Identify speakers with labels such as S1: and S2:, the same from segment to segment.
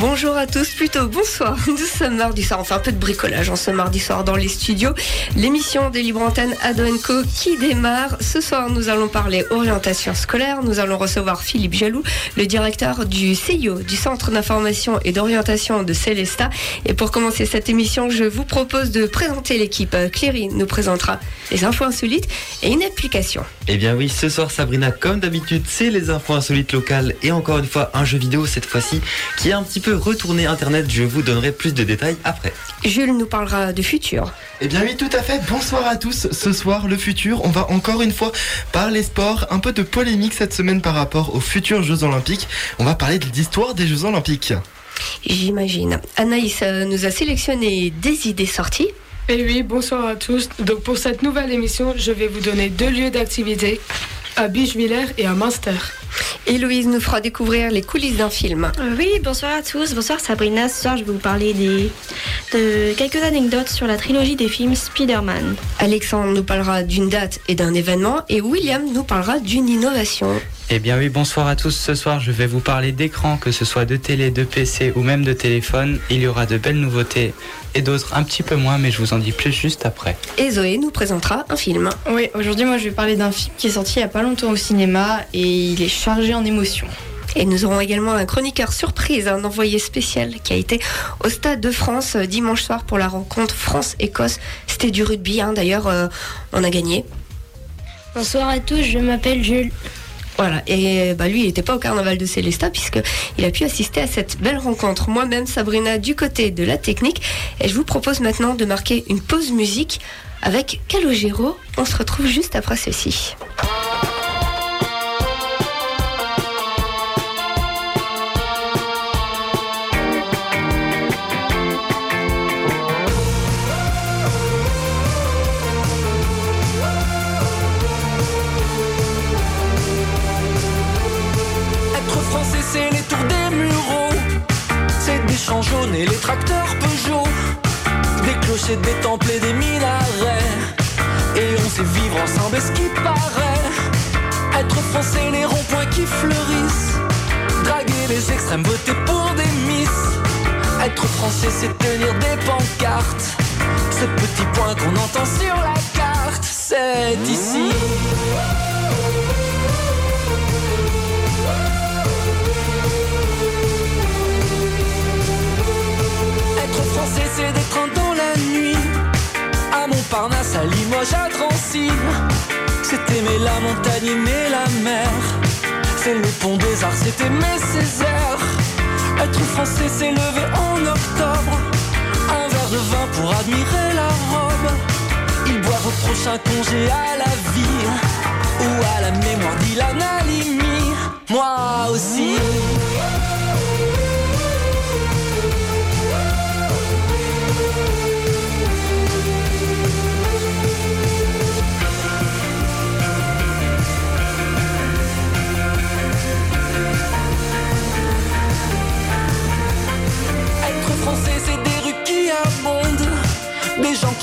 S1: Bonjour à tous, plutôt bonsoir. Nous sommes mardi soir, enfin un peu de bricolage en ce mardi soir dans les studios. L'émission des Libre Antenne Adoenco qui démarre. Ce soir, nous allons parler orientation scolaire. Nous allons recevoir Philippe Jaloux, le directeur du CIO, du Centre d'information et d'orientation de Célesta. Et pour commencer cette émission, je vous propose de présenter l'équipe. Cléry nous présentera les infos insolites et une application.
S2: Eh bien oui, ce soir Sabrina, comme d'habitude, c'est les infos insolites locales et encore une fois un jeu vidéo cette fois-ci qui a un petit peu retourné Internet. Je vous donnerai plus de détails après.
S1: Jules nous parlera du futur.
S3: Eh bien oui, tout à fait. Bonsoir à tous. Ce soir, le futur, on va encore une fois parler sport. Un peu de polémique cette semaine par rapport aux futurs Jeux Olympiques. On va parler de l'histoire des Jeux Olympiques.
S1: J'imagine. Anaïs euh, nous a sélectionné des idées sorties.
S4: Et oui, bonsoir à tous. Donc pour cette nouvelle émission, je vais vous donner deux lieux d'activité à Bichevillers et à Munster.
S1: Héloïse nous fera découvrir les coulisses d'un film.
S5: Euh, oui, bonsoir à tous. Bonsoir Sabrina. Ce soir, je vais vous parler des, de quelques anecdotes sur la trilogie des films Spider-Man.
S1: Alexandre nous parlera d'une date et d'un événement et William nous parlera d'une innovation.
S6: Eh bien oui, bonsoir à tous. Ce soir, je vais vous parler d'écran, que ce soit de télé, de PC ou même de téléphone. Il y aura de belles nouveautés et d'autres un petit peu moins, mais je vous en dis plus juste après.
S1: Et Zoé nous présentera un film.
S7: Oui, aujourd'hui, moi, je vais parler d'un film qui est sorti il n'y a pas longtemps au cinéma et il est chargé en émotions.
S1: Et nous aurons également un chroniqueur surprise, un envoyé spécial qui a été au Stade de France euh, dimanche soir pour la rencontre France-Écosse. C'était du rugby, hein. d'ailleurs, euh, on a gagné.
S8: Bonsoir à tous, je m'appelle Jules.
S1: Voilà, et bah lui, il n'était pas au carnaval de Célestat puisqu'il a pu assister à cette belle rencontre. Moi-même, Sabrina, du côté de la technique. Et je vous propose maintenant de marquer une pause musique avec Calogero. On se retrouve juste après ceci.
S9: Tracteurs Peugeot. Des clochers, des temples et des minarets. Et on sait vivre ensemble, est-ce qui paraît? Être français, les ronds-points qui fleurissent. Draguer les extrêmes, voter pour des miss. Être français, c'est tenir des pancartes. Ce petit point qu'on entend sur la carte, c'est ici. Montparnasse, à Limoges, à Drancy. C'est aimer la montagne, aimer la mer. C'est le pont des arts, c'est aimer Césaire. Être français, c'est lever en octobre. Un verre de vin pour admirer la robe. Il boire au prochain congé à la vie. Ou à la mémoire d'Ilan Halimi. Moi aussi.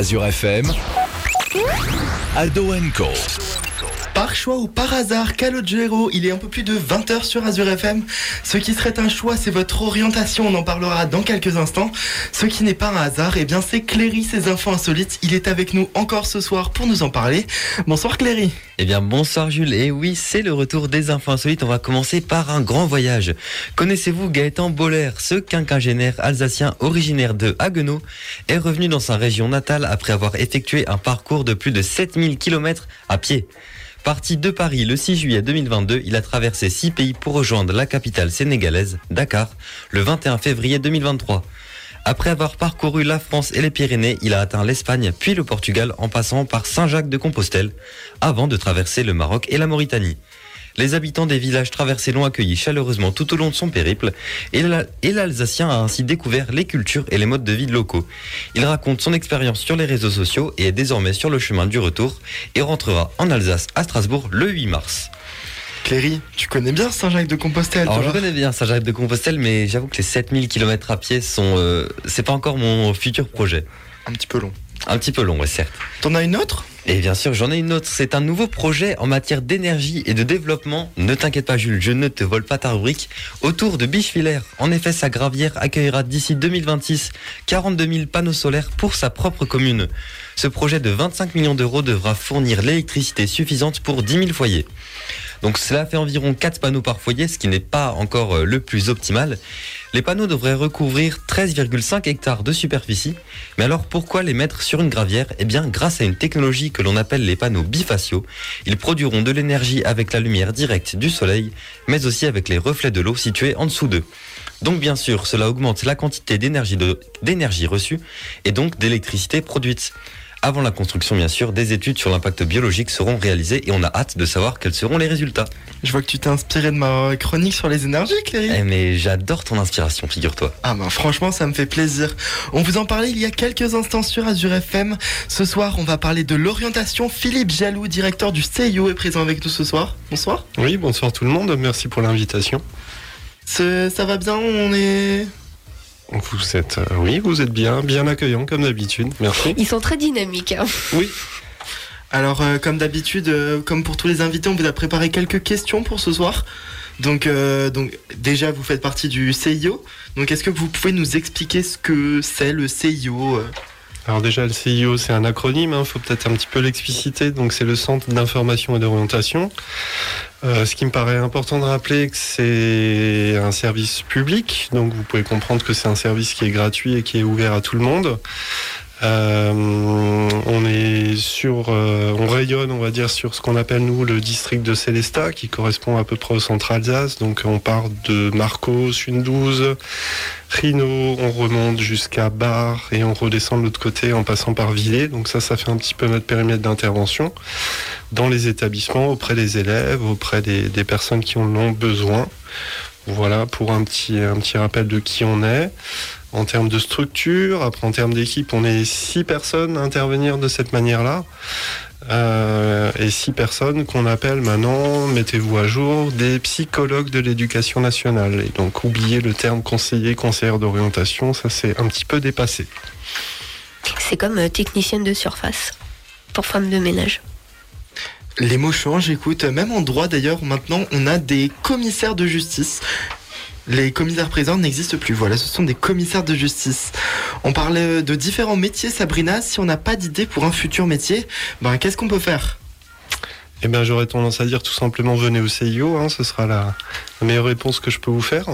S10: Azure FM, Ado Co.
S3: Choix ou par hasard, Calogero, il est un peu plus de 20h sur Azure FM. Ce qui serait un choix, c'est votre orientation, on en parlera dans quelques instants. Ce qui n'est pas un hasard, eh bien c'est Cléry, ses infos insolites. Il est avec nous encore ce soir pour nous en parler. Bonsoir Cléry.
S2: Eh bien, bonsoir Jules. Et oui, c'est le retour des infos insolites. On va commencer par un grand voyage. Connaissez-vous Gaëtan Boller, ce quinquagénaire alsacien originaire de Haguenau, est revenu dans sa région natale après avoir effectué un parcours de plus de 7000 km à pied? Parti de Paris le 6 juillet 2022, il a traversé six pays pour rejoindre la capitale sénégalaise, Dakar, le 21 février 2023. Après avoir parcouru la France et les Pyrénées, il a atteint l'Espagne puis le Portugal en passant par Saint-Jacques-de-Compostelle, avant de traverser le Maroc et la Mauritanie. Les habitants des villages traversés l'ont accueilli chaleureusement tout au long de son périple et l'Alsacien a ainsi découvert les cultures et les modes de vie locaux. Il raconte son expérience sur les réseaux sociaux et est désormais sur le chemin du retour et rentrera en Alsace à Strasbourg le 8 mars.
S3: Cléry, tu connais bien Saint-Jacques-de-Compostelle
S2: Alors je connais bien Saint-Jacques-de-Compostelle mais j'avoue que les 7000 km à pied sont... Euh, c'est pas encore mon futur projet.
S3: Un petit peu long.
S2: Un petit peu long, ouais, certes.
S3: T'en as une autre?
S2: Et bien sûr, j'en ai une autre. C'est un nouveau projet en matière d'énergie et de développement. Ne t'inquiète pas, Jules, je ne te vole pas ta rubrique. Autour de Bichevillers. En effet, sa gravière accueillera d'ici 2026 42 000 panneaux solaires pour sa propre commune. Ce projet de 25 millions d'euros devra fournir l'électricité suffisante pour 10 000 foyers. Donc cela fait environ 4 panneaux par foyer, ce qui n'est pas encore euh, le plus optimal. Les panneaux devraient recouvrir 13,5 hectares de superficie. Mais alors pourquoi les mettre sur une gravière? Eh bien grâce à une technologie que l'on appelle les panneaux bifaciaux, ils produiront de l'énergie avec la lumière directe du soleil, mais aussi avec les reflets de l'eau situés en dessous d'eux. Donc bien sûr, cela augmente la quantité d'énergie reçue et donc d'électricité produite. Avant la construction, bien sûr, des études sur l'impact biologique seront réalisées et on a hâte de savoir quels seront les résultats.
S3: Je vois que tu t'es inspiré de ma chronique sur les énergies, Cléry.
S2: Eh mais j'adore ton inspiration, figure-toi.
S3: Ah ben franchement, ça me fait plaisir. On vous en parlait il y a quelques instants sur Azure FM. Ce soir, on va parler de l'orientation. Philippe Jaloux, directeur du CIO, est présent avec nous ce soir. Bonsoir.
S11: Oui, bonsoir tout le monde. Merci pour l'invitation.
S3: Ça va bien? On est
S11: vous êtes, euh, oui, vous êtes bien, bien accueillant comme d'habitude. Merci.
S1: Ils sont très dynamiques. Hein.
S11: Oui.
S3: Alors, euh, comme d'habitude, euh, comme pour tous les invités, on vous a préparé quelques questions pour ce soir. Donc, donc déjà, vous faites partie du CIO. Donc, est-ce que vous pouvez nous expliquer ce que c'est le CIO
S11: alors déjà, le CIO, c'est un acronyme, il hein, faut peut-être un petit peu l'expliciter. Donc c'est le Centre d'information et d'orientation. Euh, ce qui me paraît important de rappeler, que c'est un service public, donc vous pouvez comprendre que c'est un service qui est gratuit et qui est ouvert à tout le monde. Euh, on est sur, euh, on rayonne, on va dire, sur ce qu'on appelle nous le district de Célestat, qui correspond à peu près au centre Alsace. Donc on part de Marcos, une douze, Rhino, on remonte jusqu'à Bar et on redescend de l'autre côté en passant par Villers. Donc ça, ça fait un petit peu notre périmètre d'intervention dans les établissements, auprès des élèves, auprès des, des personnes qui en ont besoin. Voilà pour un petit, un petit rappel de qui on est en termes de structure. Après, en termes d'équipe, on est six personnes à intervenir de cette manière-là. Euh, et six personnes qu'on appelle maintenant, mettez-vous à jour, des psychologues de l'éducation nationale. Et donc, oubliez le terme conseiller, conseillère d'orientation, ça c'est un petit peu dépassé.
S1: C'est comme euh, technicienne de surface pour femmes de ménage.
S3: Les mots changent, écoute, même en droit d'ailleurs, maintenant on a des commissaires de justice les commissaires présents n'existent plus. Voilà, ce sont des commissaires de justice. On parlait de différents métiers, Sabrina. Si on n'a pas d'idée pour un futur métier, ben qu'est-ce qu'on peut faire?
S11: Eh bien, j'aurais tendance à dire tout simplement venez au CIO, hein, ce sera la, meilleure réponse que je peux vous faire.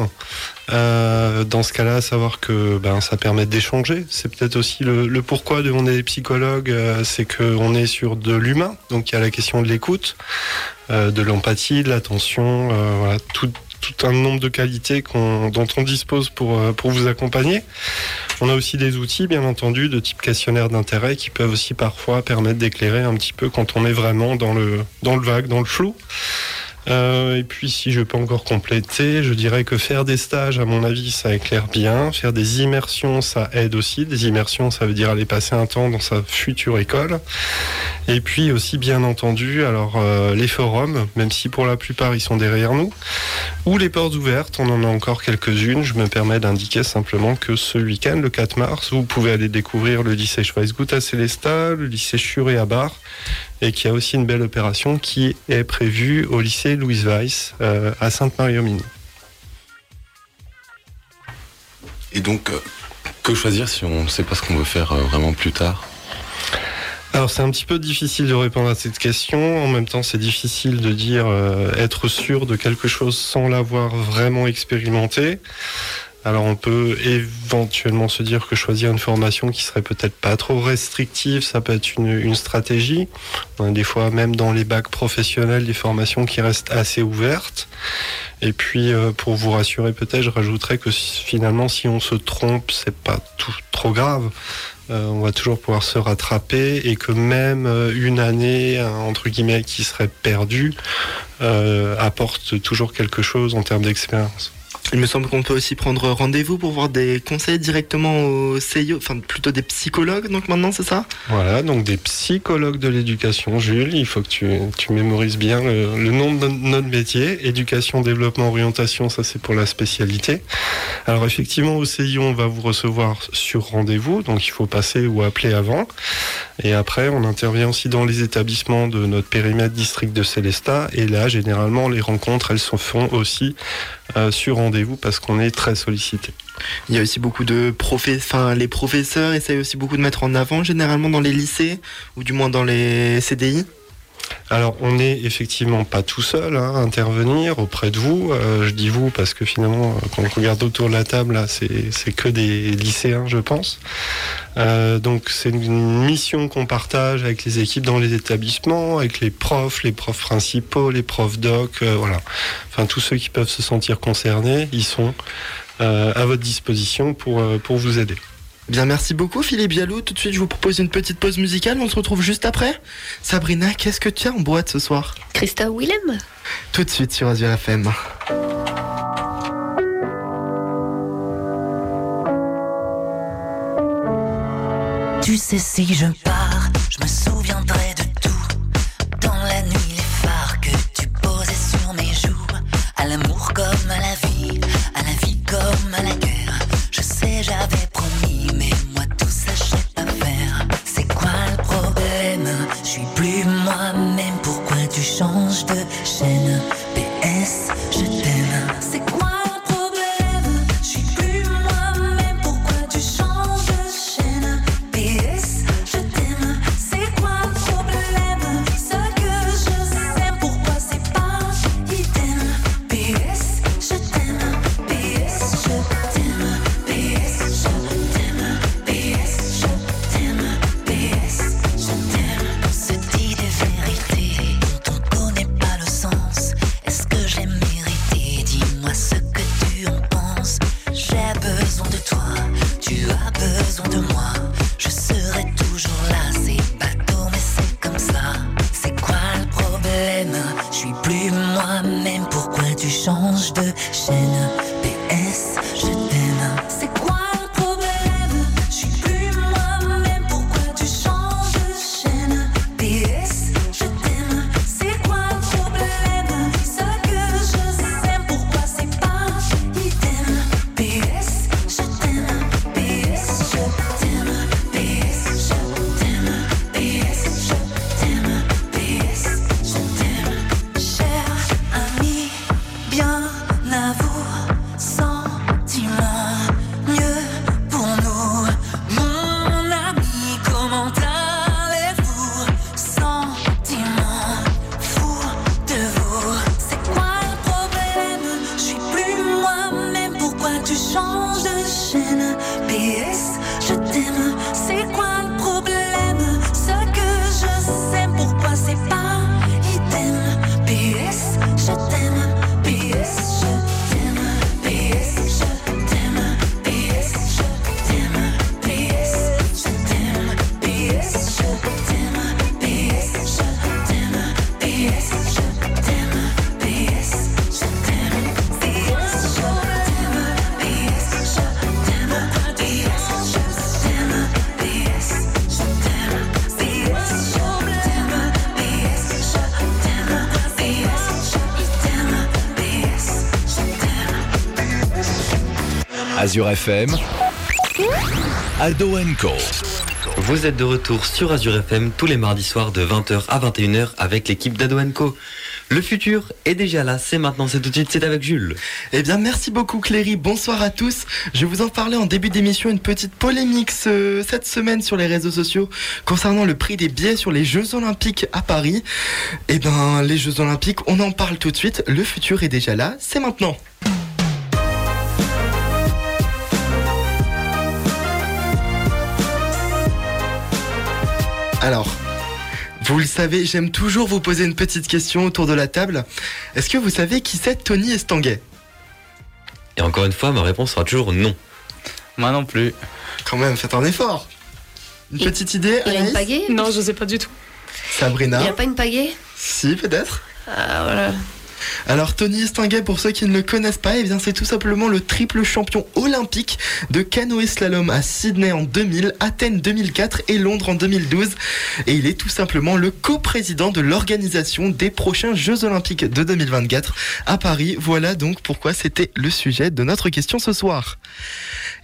S11: Euh, dans ce cas-là, savoir que ben, ça permet d'échanger. C'est peut-être aussi le, pourquoi de on est psychologue, euh, c'est qu'on est sur de l'humain, donc il y a la question de l'écoute, euh, de l'empathie, de l'attention, voilà, tout, tout un nombre de qualités dont on dispose pour, euh, pour vous accompagner. On a aussi des outils, bien entendu, de type questionnaire d'intérêt qui peuvent aussi parfois permettre d'éclairer un petit peu quand on est vraiment dans le vague, dans le flou. Euh, et puis si je peux encore compléter, je dirais que faire des stages, à mon avis, ça éclaire bien. Faire des immersions, ça aide aussi. Des immersions, ça veut dire aller passer un temps dans sa future école. Et puis aussi, bien entendu, alors euh, les forums, même si pour la plupart ils sont derrière nous, ou les portes ouvertes, on en a encore quelques-unes. Je me permets d'indiquer simplement que ce week-end, le 4 mars, vous pouvez aller découvrir le lycée Schweizgut à Célestat, le lycée Churé à Bar, et qu'il y a aussi une belle opération qui est prévue au lycée Louise Weiss euh, à Sainte-Marie-aux-Mines.
S12: Et donc, euh, que choisir si on ne sait pas ce qu'on veut faire euh, vraiment plus tard?
S11: Alors c'est un petit peu difficile de répondre à cette question. En même temps, c'est difficile de dire euh, être sûr de quelque chose sans l'avoir vraiment expérimenté. Alors on peut éventuellement se dire que choisir une formation qui serait peut-être pas trop restrictive, ça peut être une, stratégie. On a des fois même dans les bacs professionnels des formations qui restent assez ouvertes. Et puis euh, pour vous rassurer peut-être, je rajouterais que finalement si on se trompe, c'est pas tout trop grave. Euh, on va toujours pouvoir se rattraper et que même euh, une année entre guillemets qui serait perdue apporte toujours quelque chose en termes d'expérience.
S3: Il me semble qu'on peut aussi prendre rendez-vous pour voir des conseils directement au CIO, enfin plutôt des psychologues donc maintenant c'est ça?
S11: Voilà, donc des psychologues de l'éducation, Jules, il faut que tu, tu mémorises bien le, le nom de no- notre métier, éducation, développement, orientation, ça c'est pour la spécialité. Alors effectivement, au CIO, on va vous recevoir sur rendez-vous, donc il faut passer ou appeler avant. Et après, on intervient aussi dans les établissements de notre périmètre district de Célestat, et là, généralement, les rencontres, elles se font aussi euh, sur rendez-vous parce qu'on est très sollicité.
S3: Il y a aussi beaucoup de professeurs, enfin les professeurs essayent aussi beaucoup de mettre en avant généralement dans les lycées ou du moins dans les CDI.
S11: Alors, on n'est effectivement pas tout seul hein, à intervenir auprès de vous. Euh, je dis vous parce que finalement, euh, quand on regarde autour de la table, c'est que des lycéens, je pense. Euh, donc, c'est une mission qu'on partage avec les équipes dans les établissements, avec les profs, les profs principaux, les profs doc, voilà. Enfin, tous ceux qui peuvent se sentir concernés, ils sont à votre disposition pour vous aider.
S3: Bien, merci beaucoup Philippe Bialou. Tout de suite, je vous propose une petite pause musicale. On se retrouve juste après. Sabrina, qu'est-ce que tu as en boîte ce soir
S1: Christa Willem
S3: Tout de suite sur Azure FM.
S13: Tu sais, si je pars, je me souviendrai de tout. Dans la nuit, les phares que tu posais sur mes joues. À l'amour comme à la vie, à la vie comme à la guerre. Je sais, j'avais
S10: Azure FM, Aldo Co.
S2: Vous êtes de retour sur Azure FM tous les mardis soirs de 20h à 21h avec l'équipe d'Ado Co. Le futur est déjà là, c'est maintenant, c'est tout de suite, c'est avec Jules.
S3: Eh bien, merci beaucoup Cléry, bonsoir à tous. Je vous en parlais en début d'émission, une petite polémique ce- cette semaine sur les réseaux sociaux concernant le prix des billets sur les Jeux Olympiques à Paris. Eh bien, les Jeux Olympiques, on en parle tout de suite, le futur est déjà là, c'est maintenant. Alors, vous le savez, j'aime toujours vous poser une petite question autour de la table. Est-ce que vous savez qui c'est Tony Estanguet?
S2: Et encore une fois, ma réponse sera toujours non.
S6: Moi non plus.
S3: Quand même, faites un effort. Une petite idée,
S1: Il a une pagaie?
S4: Non, je sais pas du tout.
S3: Sabrina?
S1: Il n'y a pas une pagaie?
S3: Si, peut-être.
S1: Ah voilà.
S3: Alors Tony Estanguet, pour ceux qui ne le connaissent pas, eh c'est tout simplement le triple champion olympique de canoë slalom à Sydney en 2000, Athènes 2004 et Londres en 2012. Et il est tout simplement le coprésident de l'organisation des prochains Jeux olympiques de 2024 à Paris. Voilà donc pourquoi c'était le sujet de notre question ce soir.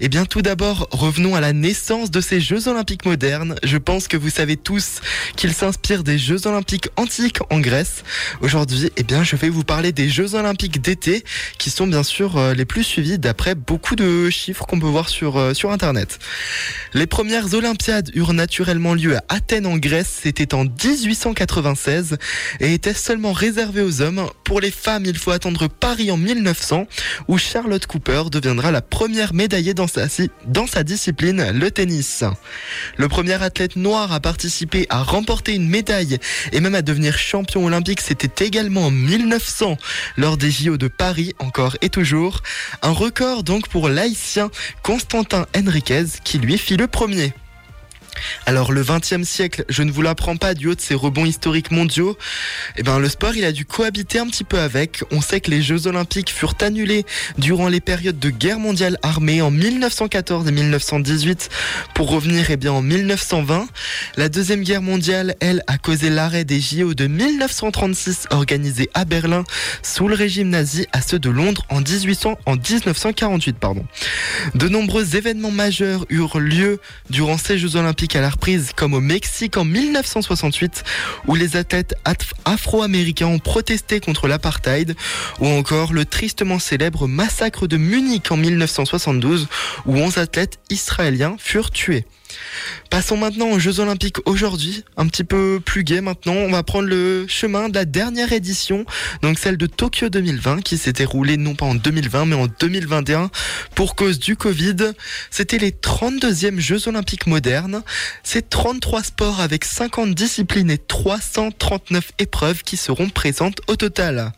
S3: Eh bien tout d'abord, revenons à la naissance de ces Jeux olympiques modernes. Je pense que vous savez tous qu'ils s'inspirent des Jeux olympiques antiques en Grèce. Aujourd'hui, eh je vais vous parler des Jeux olympiques d'été qui sont bien sûr euh, les plus suivis d'après beaucoup de chiffres qu'on peut voir sur, euh, sur internet. Les premières Olympiades eurent naturellement lieu à Athènes en Grèce, c'était en 1896 et étaient seulement réservées aux hommes. Pour les femmes, il faut attendre Paris en 1900 où Charlotte Cooper deviendra la première médaillée dans sa, dans sa discipline, le tennis. Le premier athlète noir à participer à remporter une médaille et même à devenir champion olympique, c'était également en 1900 lors des JO de Paris, encore et toujours. Un record donc pour l'haïtien Constantin Henriquez qui lui fit le premier. Alors le 20e siècle, je ne vous l'apprends pas du haut de ses rebonds historiques mondiaux, eh ben le sport il a dû cohabiter un petit peu avec. On sait que les Jeux Olympiques furent annulés durant les périodes de guerre mondiale armée en 1914 et 1918 pour revenir eh bien en 1920. La deuxième guerre mondiale, elle, a causé l'arrêt des JO de 1936 organisés à Berlin sous le régime nazi à ceux de Londres en 1800 en 1948 pardon. De nombreux événements majeurs eurent lieu durant ces Jeux Olympiques à la reprise, comme au Mexique en 1968, où les athlètes af- afro-américains ont protesté contre l'apartheid, ou encore le tristement célèbre massacre de Munich en 1972, où 11 athlètes israéliens furent tués. Passons maintenant aux Jeux Olympiques aujourd'hui, un petit peu plus gai maintenant. On va prendre le chemin de la dernière édition, donc celle de Tokyo 2020, qui s'était roulée non pas en 2020 mais en 2021 pour cause du Covid. C'était les 32e Jeux Olympiques modernes. C'est 33 sports avec 50 disciplines et 339 épreuves qui seront présentes au total.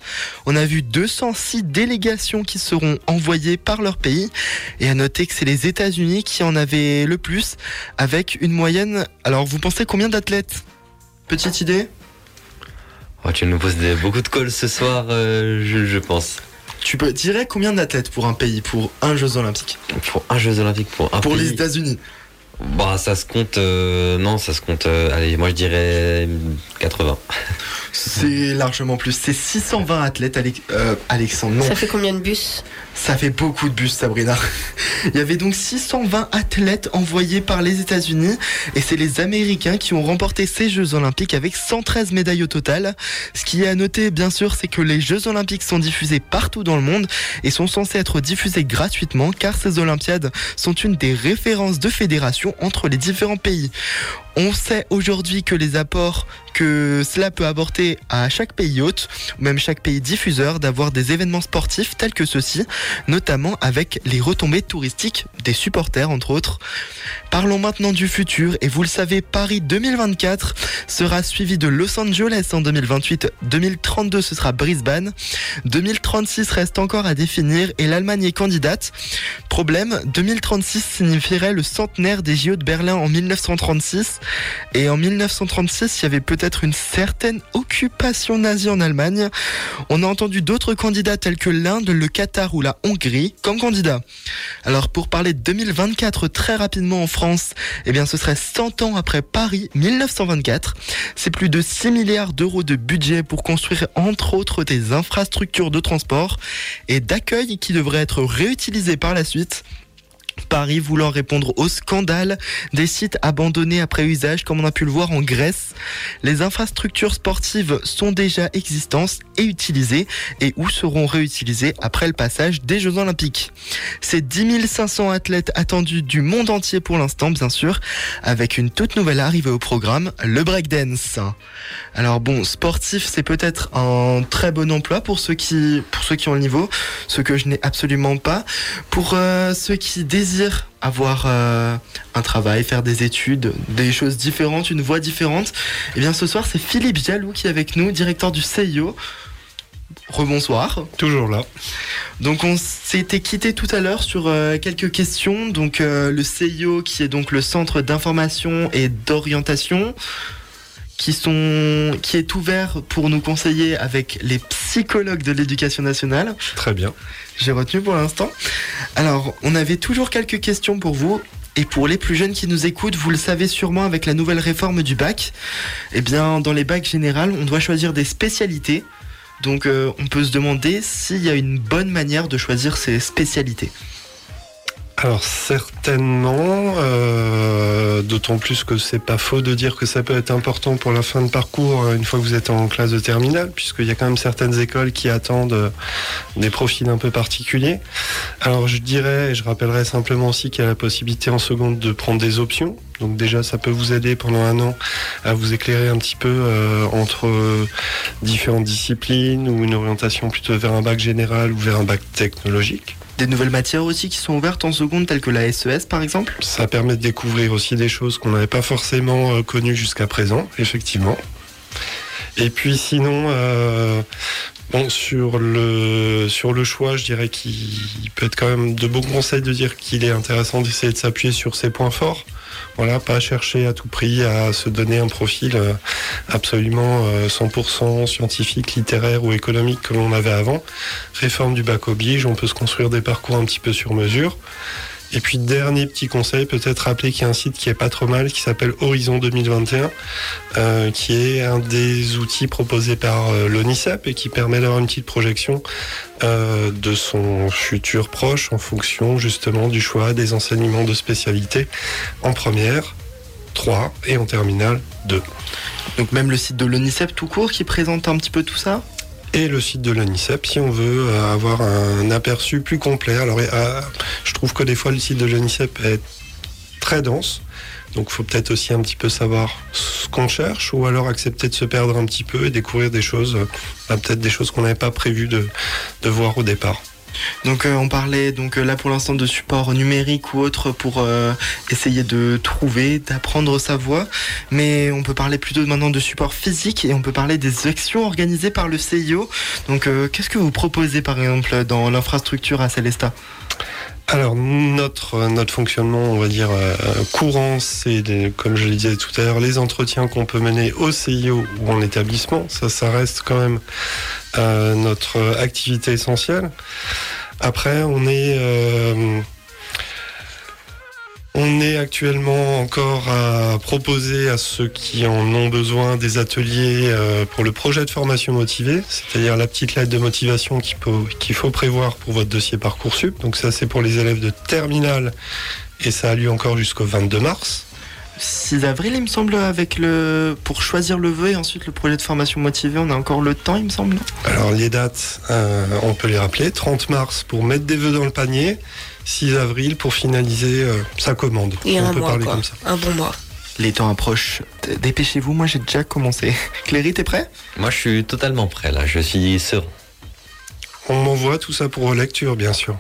S3: On a vu 206 délégations qui seront envoyées par leur pays et à noter que c'est les États-Unis qui en avaient le plus avec une moyenne. Alors vous pensez combien d'athlètes? Petite idée?
S2: Oh, tu nous poses des- beaucoup de calls ce soir, euh, je, je pense.
S3: Tu peux dirais combien d'athlètes pour un pays pour un Jeux Olympiques?
S2: Pour un Jeux Olympiques, pour un
S3: Pour les. États-Unis.
S2: Bah, ça se compte. euh, non, ça se compte. euh, allez, moi je dirais 80.
S3: C'est largement plus. C'est 620 athlètes, Alex- euh, Alexandre. Non,
S1: Ça fait combien de bus?
S3: Ça fait beaucoup de bus, Sabrina. Il y avait donc 620 athlètes envoyés par les États-Unis et c'est les Américains qui ont remporté ces Jeux Olympiques avec 113 médailles au total. Ce qui est à noter, bien sûr, c'est que les Jeux Olympiques sont diffusés partout dans le monde et sont censés être diffusés gratuitement car ces Olympiades sont une des références de fédération entre les différents pays. On sait aujourd'hui que les apports que cela peut apporter à chaque pays hôte, ou même chaque pays diffuseur, d'avoir des événements sportifs tels que ceux-ci, notamment avec les retombées touristiques des supporters, entre autres. Parlons maintenant du futur, et vous le savez, Paris 2024 sera suivi de Los Angeles en 2028, 2032 ce sera Brisbane, 2036 reste encore à définir, et l'Allemagne est candidate. Problème, 2036 signifierait le centenaire des JO de Berlin en 1936, et en 1936, il y avait peut-être une certaine occupation nazie en Allemagne. On a entendu d'autres candidats tels que l'Inde, le Qatar ou la Hongrie comme candidats. Alors pour parler de 2024 très rapidement en France, eh bien ce serait 100 ans après Paris 1924. C'est plus de 6 milliards d'euros de budget pour construire entre autres des infrastructures de transport et d'accueil qui devraient être réutilisées par la suite. Paris voulant répondre au scandale des sites abandonnés après usage, comme on a pu le voir en Grèce. Les infrastructures sportives sont déjà existantes et utilisées et où seront réutilisées après le passage des Jeux Olympiques. C'est 10 500 athlètes attendus du monde entier pour l'instant, bien sûr, avec une toute nouvelle arrivée au programme, le breakdance. Alors bon, sportif, c'est peut-être un très bon emploi pour ceux qui, pour ceux qui ont le niveau, ce que je n'ai absolument pas. Pour euh, ceux qui désirent avoir euh, un travail, faire des études, des choses différentes, une voie différente, eh bien ce soir c'est Philippe Jaloux qui est avec nous, directeur du CIO. Rebonsoir.
S11: Toujours là.
S3: Donc on s'était quitté tout à l'heure sur euh, quelques questions. Donc euh, le CIO qui est donc le centre d'information et d'orientation qui sont qui est ouvert pour nous conseiller avec les psychologues de l'éducation nationale.
S11: Très bien.
S3: J'ai retenu pour l'instant. Alors, on avait toujours quelques questions pour vous. Et pour les plus jeunes qui nous écoutent, vous le savez sûrement avec la nouvelle réforme du bac, eh bien dans les bacs généraux, on doit choisir des spécialités. Donc euh, on peut se demander s'il y a une bonne manière de choisir ces spécialités.
S11: Alors certainement, euh, d'autant plus que c'est pas faux de dire que ça peut être important pour la fin de parcours euh, une fois que vous êtes en classe de terminale, puisqu'il y a quand même certaines écoles qui attendent euh, des profils un peu particuliers. Alors je dirais, et je rappellerai simplement aussi qu'il y a la possibilité en seconde de prendre des options. Donc déjà, ça peut vous aider pendant un an à vous éclairer un petit peu entre différentes disciplines ou une orientation plutôt vers un bac général ou vers un bac technologique.
S3: Des nouvelles matières aussi qui sont ouvertes en seconde, telles que la SES par exemple?
S11: Ça permet de découvrir aussi des choses qu'on n'avait pas forcément euh, connues jusqu'à présent, effectivement. Et puis sinon, euh, bon, sur le, sur le choix, je dirais qu'il peut être quand même de bons conseils de dire qu'il est intéressant d'essayer de s'appuyer sur ses points forts. Voilà, pas chercher à tout prix à se donner un profil euh, absolument euh, 100% scientifique, littéraire ou économique comme on avait avant. Réforme du bac oblige, on peut se construire des parcours un petit peu sur mesure. Et puis dernier petit conseil, peut-être rappeler qu'il y a un site qui est pas trop mal, qui s'appelle Horizon 2021, euh, qui est un des outils proposés par euh, l'ONICEP et qui permet d'avoir une petite projection euh, de son futur proche en fonction justement du choix des enseignements de spécialité en première, 3 et en terminale 2.
S3: Donc même le site de l'ONICEP tout court qui présente un petit peu tout ça?
S11: Et le site de l'ONICEP si on veut euh, avoir un aperçu plus complet. Alors euh, je trouve que des fois le site de l'ONICEP est très dense. Donc il faut peut-être aussi un petit peu savoir ce qu'on cherche ou alors accepter de se perdre un petit peu et découvrir des choses, euh, peut-être des choses qu'on n'avait pas prévu de voir au départ.
S3: Donc euh, on parlait donc euh, là pour l'instant de support numérique ou autre pour euh, essayer de trouver, d'apprendre sa voix, mais on peut parler plutôt maintenant de support physique et on peut parler des actions organisées par le CIO. Donc qu'est-ce que vous proposez par exemple dans l'infrastructure à Célesta
S11: Alors notre notre fonctionnement, on va dire euh, courant, c'est comme je le disais tout à l'heure, les entretiens qu'on peut mener au CIO ou en établissement. Ça, ça reste quand même euh, notre activité essentielle. Après, on est euh, on est actuellement encore à proposer à ceux qui en ont besoin des ateliers euh, pour le projet de formation motivée, c'est-à-dire la petite lettre de motivation qu'il faut, prévoir pour votre dossier Parcoursup. Donc ça, c'est pour les élèves de terminale et ça a lieu encore jusqu'au 22 mars.
S3: 6 avril, il me semble, avec le pour choisir le vœu et ensuite le projet de formation motivé, on a encore le temps, il me semble.
S11: Alors les dates, euh, on peut les rappeler. 30 mars pour mettre des vœux dans le panier. 6 avril pour finaliser euh, sa commande.
S1: Et
S11: on
S1: un
S11: peut
S1: mois,
S11: parler
S1: quoi.
S11: comme ça.
S1: Un bon mois.
S3: Les temps approchent. Dépêchez-vous, moi j'ai déjà commencé. Cléry, t'es prêt?
S2: Moi, je suis totalement prêt là. Je suis serein.
S11: On m'envoie tout ça pour lecture, bien sûr.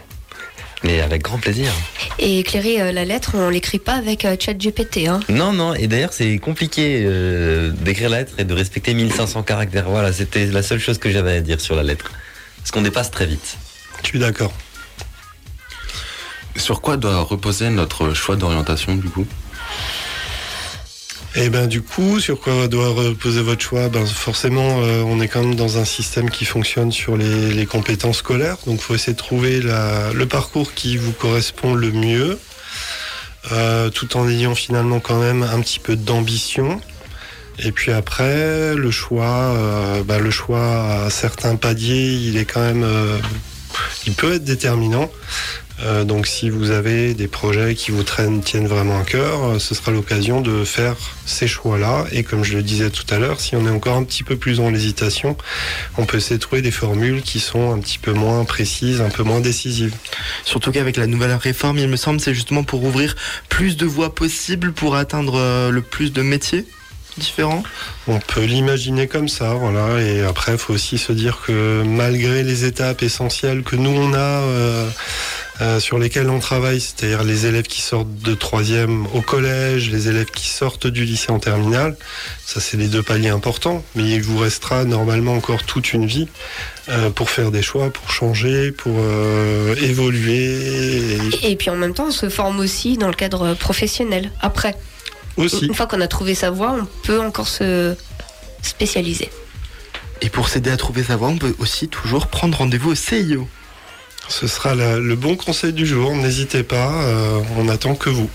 S2: Mais avec grand plaisir.
S1: Et Cléry, euh, la lettre, on l'écrit pas avec euh, ChatGPT. Hein?
S2: Non, non, et d'ailleurs, c'est compliqué euh, d'écrire la lettre et de respecter 1500 caractères. Voilà, c'était la seule chose que j'avais à dire sur la lettre. Parce qu'on dépasse très vite.
S11: Je suis d'accord.
S12: Sur quoi doit reposer notre choix d'orientation du coup?
S11: Et ben du coup, sur quoi doit reposer votre choix? Ben forcément, euh, on est quand même dans un système qui fonctionne sur les, compétences scolaires, donc faut essayer de trouver le parcours qui vous correspond le mieux, euh, tout en ayant finalement quand même un petit peu d'ambition. Et puis après, le choix, euh, ben, le choix à certains paliers, il est quand même, il peut être déterminant. Euh, donc si vous avez des projets qui vous traînent, tiennent vraiment à cœur, euh, ce sera l'occasion de faire ces choix-là. Et comme je le disais tout à l'heure, si on est encore un petit peu plus dans l'hésitation, on peut essayer de trouver des formules qui sont un petit peu moins précises, un peu moins décisives.
S3: Surtout qu'avec la nouvelle réforme, il me semble, c'est justement pour ouvrir plus de voies possibles pour atteindre euh, le plus de métiers différents.
S11: On peut l'imaginer comme ça, voilà. Et après, il faut aussi se dire que malgré les étapes essentielles que nous on a. euh, euh, sur lesquelles on travaille, c'est-à-dire les élèves qui sortent de troisième au collège, les élèves qui sortent du lycée en terminale. Ça, c'est les deux paliers importants, mais il vous restera normalement encore toute une vie euh, pour faire des choix, pour changer, pour euh, évoluer. Et-
S1: Et puis en même temps, on se forme aussi dans le cadre professionnel. Après,
S11: Aussi.
S1: une fois qu'on a trouvé sa voie, on peut encore se spécialiser.
S3: Et pour s'aider à trouver sa voie, on peut aussi toujours prendre rendez-vous au CIO.
S11: Ce sera la- le bon conseil du jour. N'hésitez pas, euh, on attend que vous.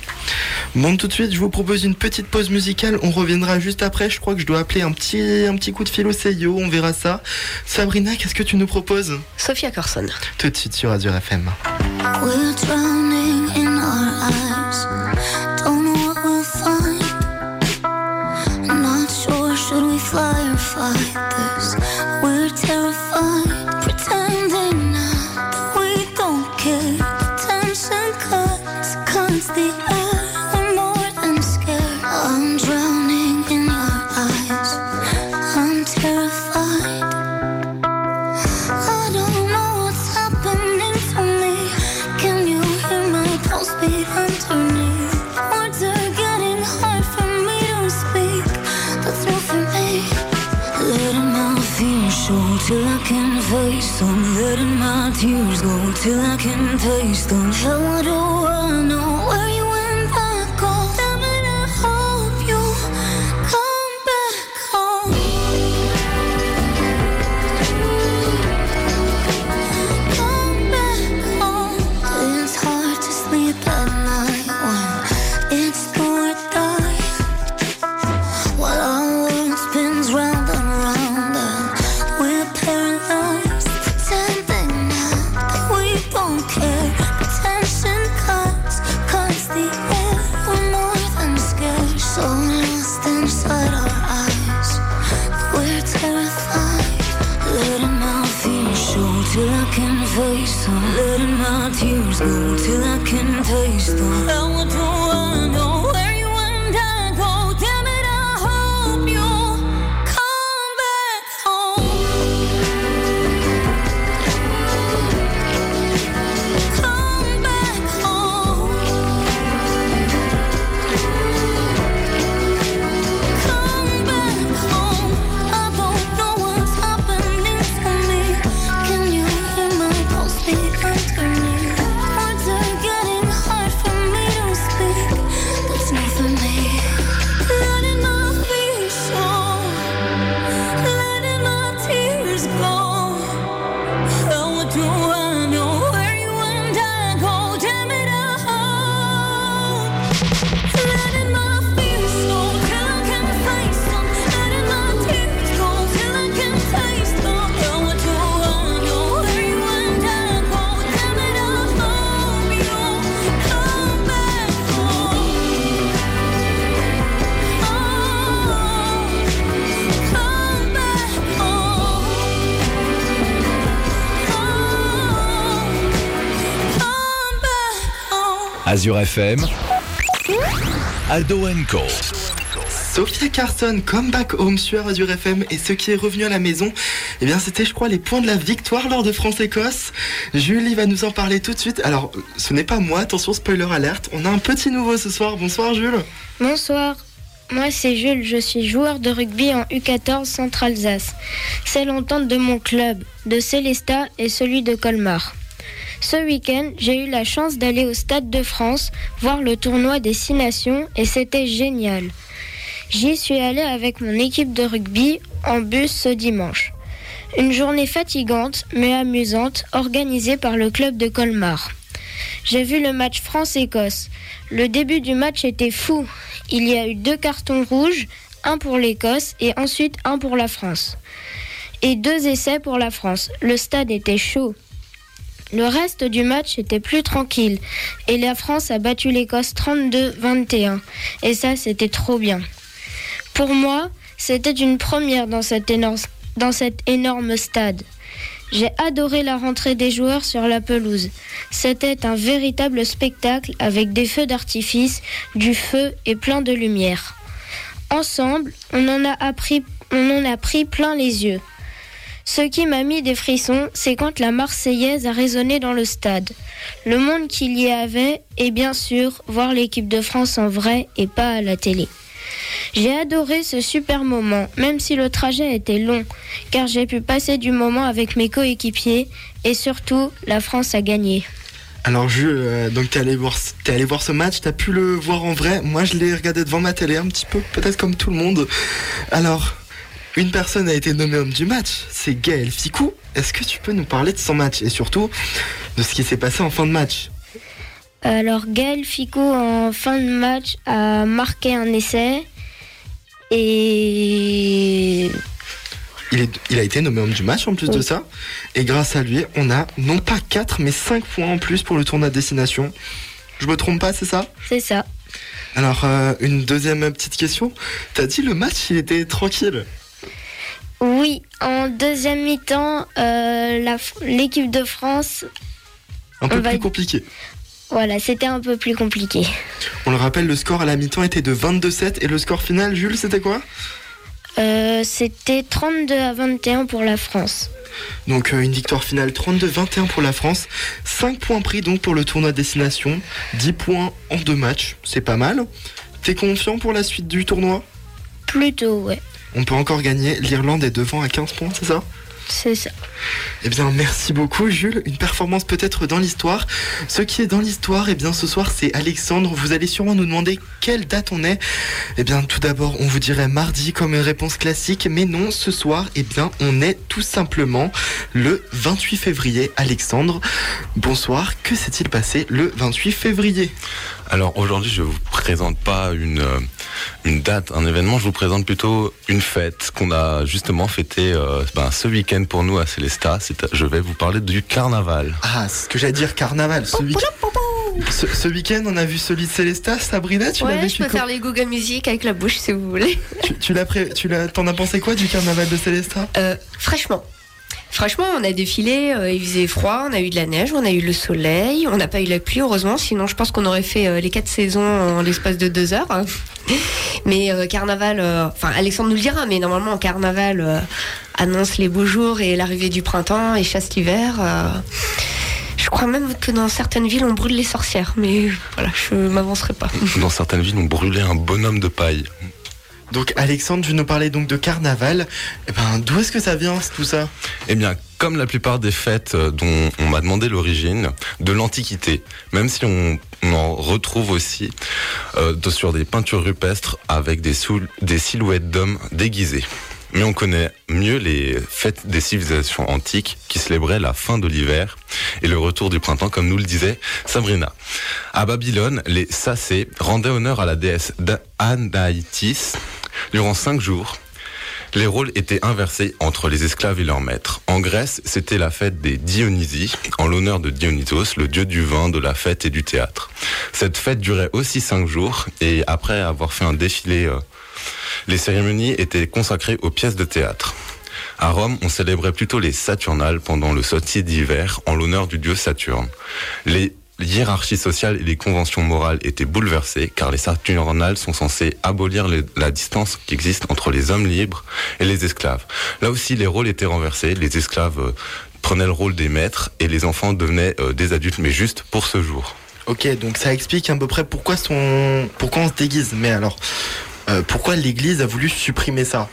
S3: Bon, tout de suite, je vous propose une petite pause musicale. On reviendra juste après. Je crois que je dois appeler un petit, un petit coup de fil au CIO. On verra ça. Sabrina, qu'est-ce que tu nous proposes?
S1: Sophia Carson.
S3: Tout de suite sur Azure FM.
S14: We're tears go till I can taste them. How
S10: Azure FM, Aldo Co.
S3: Sophia Carson, come back home sur Azure FM. Et ce qui est revenu à la maison, eh bien, c'était, je crois, les points de la victoire lors de France-Écosse. Julie va nous en parler tout de suite. Alors, ce n'est pas moi, attention, spoiler alerte. On a un petit nouveau ce soir. Bonsoir, Jules.
S8: Bonsoir. Moi, c'est Jules. Je suis joueur de rugby en U14 Centre-Alsace. C'est l'entente de mon club, de Célestat et celui de Colmar. Ce week-end, j'ai eu la chance d'aller au Stade de France voir le tournoi des Six Nations et c'était génial. J'y suis allé avec mon équipe de rugby en bus ce dimanche. Une journée fatigante mais amusante organisée par le club de Colmar. J'ai vu le match France-Écosse. Le début du match était fou. Il y a eu deux cartons rouges, un pour l'Écosse et ensuite un pour la France. Et deux essais pour la France. Le stade était chaud. Le reste du match était plus tranquille et la France a battu l'Écosse 32-21. Et ça, c'était trop bien. Pour moi, c'était une première dans cet énorme, stade. J'ai adoré la rentrée des joueurs sur la pelouse. C'était un véritable spectacle avec des feux d'artifice, du feu et plein de lumière. Ensemble, on en a pris plein les yeux. Ce qui m'a mis des frissons, c'est quand la Marseillaise a résonné dans le stade. Le monde qu'il y avait, et bien sûr, voir l'équipe de France en vrai et pas à la télé. J'ai adoré ce super moment, même si le trajet était long, car j'ai pu passer du moment avec mes coéquipiers et surtout, la France a gagné.
S3: Alors Jules, euh, t'es allé voir, t'es allé voir ce match, t'as pu le voir en vrai. Moi, je l'ai regardé devant ma télé un petit peu, peut-être comme tout le monde. Alors, une personne a été nommée homme du match, c'est Gaël Ficou. Est-ce que tu peux nous parler de son match et surtout de ce qui s'est passé en fin de match?
S8: Alors Gaël Ficou en fin de match a marqué un essai et
S3: il, est- il a été nommé homme du match en plus de ça. Et grâce à lui, on a non pas 4 mais 5 points en plus pour le tournoi de destination. Je me trompe pas, c'est ça?
S8: C'est ça.
S3: Alors, euh, une deuxième petite question. T'as dit le match, il était tranquille.
S8: Oui, en deuxième mi-temps, euh, l'équipe de France,
S3: Un peu
S8: va-
S3: plus compliqué.
S8: voilà, c'était un peu plus compliqué.
S3: On le rappelle, le score à la mi-temps était de 22-7 et le score final, Jules, c'était quoi?
S8: Euh, c'était 32 à 21 pour la France.
S3: Donc euh, une victoire finale 32-21 pour la France. 5 points pris donc pour le tournoi de destination. 10 points en deux matchs, c'est pas mal. T'es confiant pour la suite du tournoi?
S8: Plutôt, ouais,
S3: On peut encore gagner. L'Irlande est devant à 15 points, c'est ça?
S8: C'est ça.
S3: Eh bien, merci beaucoup, Jules. Une performance peut-être dans l'histoire. Ce qui est dans l'histoire, eh bien, ce soir, c'est Alexandre. Vous allez sûrement nous demander quelle date on est. Eh bien, tout d'abord, on vous dirait mardi comme une réponse classique. Mais non, ce soir, eh bien, on est tout simplement le 28 février. Alexandre, bonsoir. Que s'est-il passé le 28 février?
S12: Alors aujourd'hui, je vous présente pas une, euh, une date, un événement, je vous présente plutôt une fête qu'on a justement fêtée euh, ben, ce week-end pour nous à Célestat. Je vais vous parler du carnaval.
S3: Ah, c'est ce que j'allais dire, carnaval. Ce, week- ce, ce week-end, on a vu celui de Célestat. Sabrina, tu l'as
S1: Ouais, je peux faire les Google Music avec la bouche si vous voulez.
S3: Tu, tu l'as pré- tu l'as, t'en as pensé quoi du carnaval de Célestat?
S1: Euh, fraîchement. Franchement, on a défilé, euh, il faisait froid, on a eu de la neige, on a eu le soleil, on n'a pas eu la pluie heureusement, sinon je pense qu'on aurait fait euh, les quatre saisons en l'espace de deux heures. Mais euh, carnaval, enfin Alexandre nous le dira, mais normalement carnaval annonce les beaux jours et l'arrivée du printemps et chasse l'hiver. je crois même que dans certaines villes on brûle les sorcières, mais voilà, je m'avancerai pas.
S12: Dans certaines villes, on brûlait un bonhomme de paille.
S3: Donc Alexandre, tu nous parlais donc de carnaval. Eh ben, d'où est-ce que ça vient tout ça?
S12: Eh bien, comme la plupart des fêtes euh, dont on m'a demandé l'origine, de l'Antiquité, même si on, en retrouve aussi euh, sur des peintures rupestres avec des, silhouettes d'hommes déguisés. Mais on connaît mieux les fêtes des civilisations antiques qui célébraient la fin de l'hiver et le retour du printemps, comme nous le disait Sabrina. À Babylone, les Sacés rendaient honneur à la déesse Anaïtis durant cinq jours. Les rôles étaient inversés entre les esclaves et leurs maîtres. En Grèce, c'était la fête des Dionysies, en l'honneur de Dionysos, le dieu du vin, de la fête et du théâtre. Cette fête durait aussi cinq jours, et après avoir fait un défilé, euh, les cérémonies étaient consacrées aux pièces de théâtre. À Rome, on célébrait plutôt les Saturnales pendant le sautier d'hiver, en l'honneur du dieu Saturne. Hiérarchies sociales et les conventions morales étaient bouleversées car les Saturnales sont censés abolir les- la distance qui existe entre les hommes libres et les esclaves. Là aussi, les rôles étaient renversés. Les esclaves euh, prenaient le rôle des maîtres et les enfants devenaient euh, des adultes, mais juste pour ce jour.
S3: Ok, donc ça explique à peu près pourquoi, son... pourquoi on se déguise. Mais alors, euh, pourquoi l'Église a voulu supprimer ça?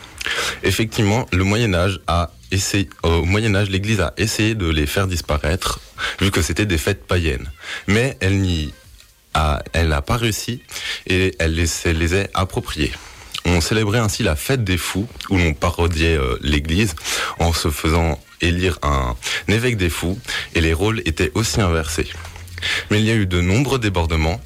S12: Effectivement, le Moyen Âge a essayé, au Moyen Âge, l'Église a essayé de les faire disparaître, vu que c'était des fêtes païennes. Mais elle n'y a, elle n'a pas réussi et elle les, elle les a appropriées. On célébrait ainsi la fête des fous, où l'on parodiait euh, l'Église en se faisant élire un évêque des fous, et les rôles étaient aussi inversés. Mais il y a eu de nombreux débordements.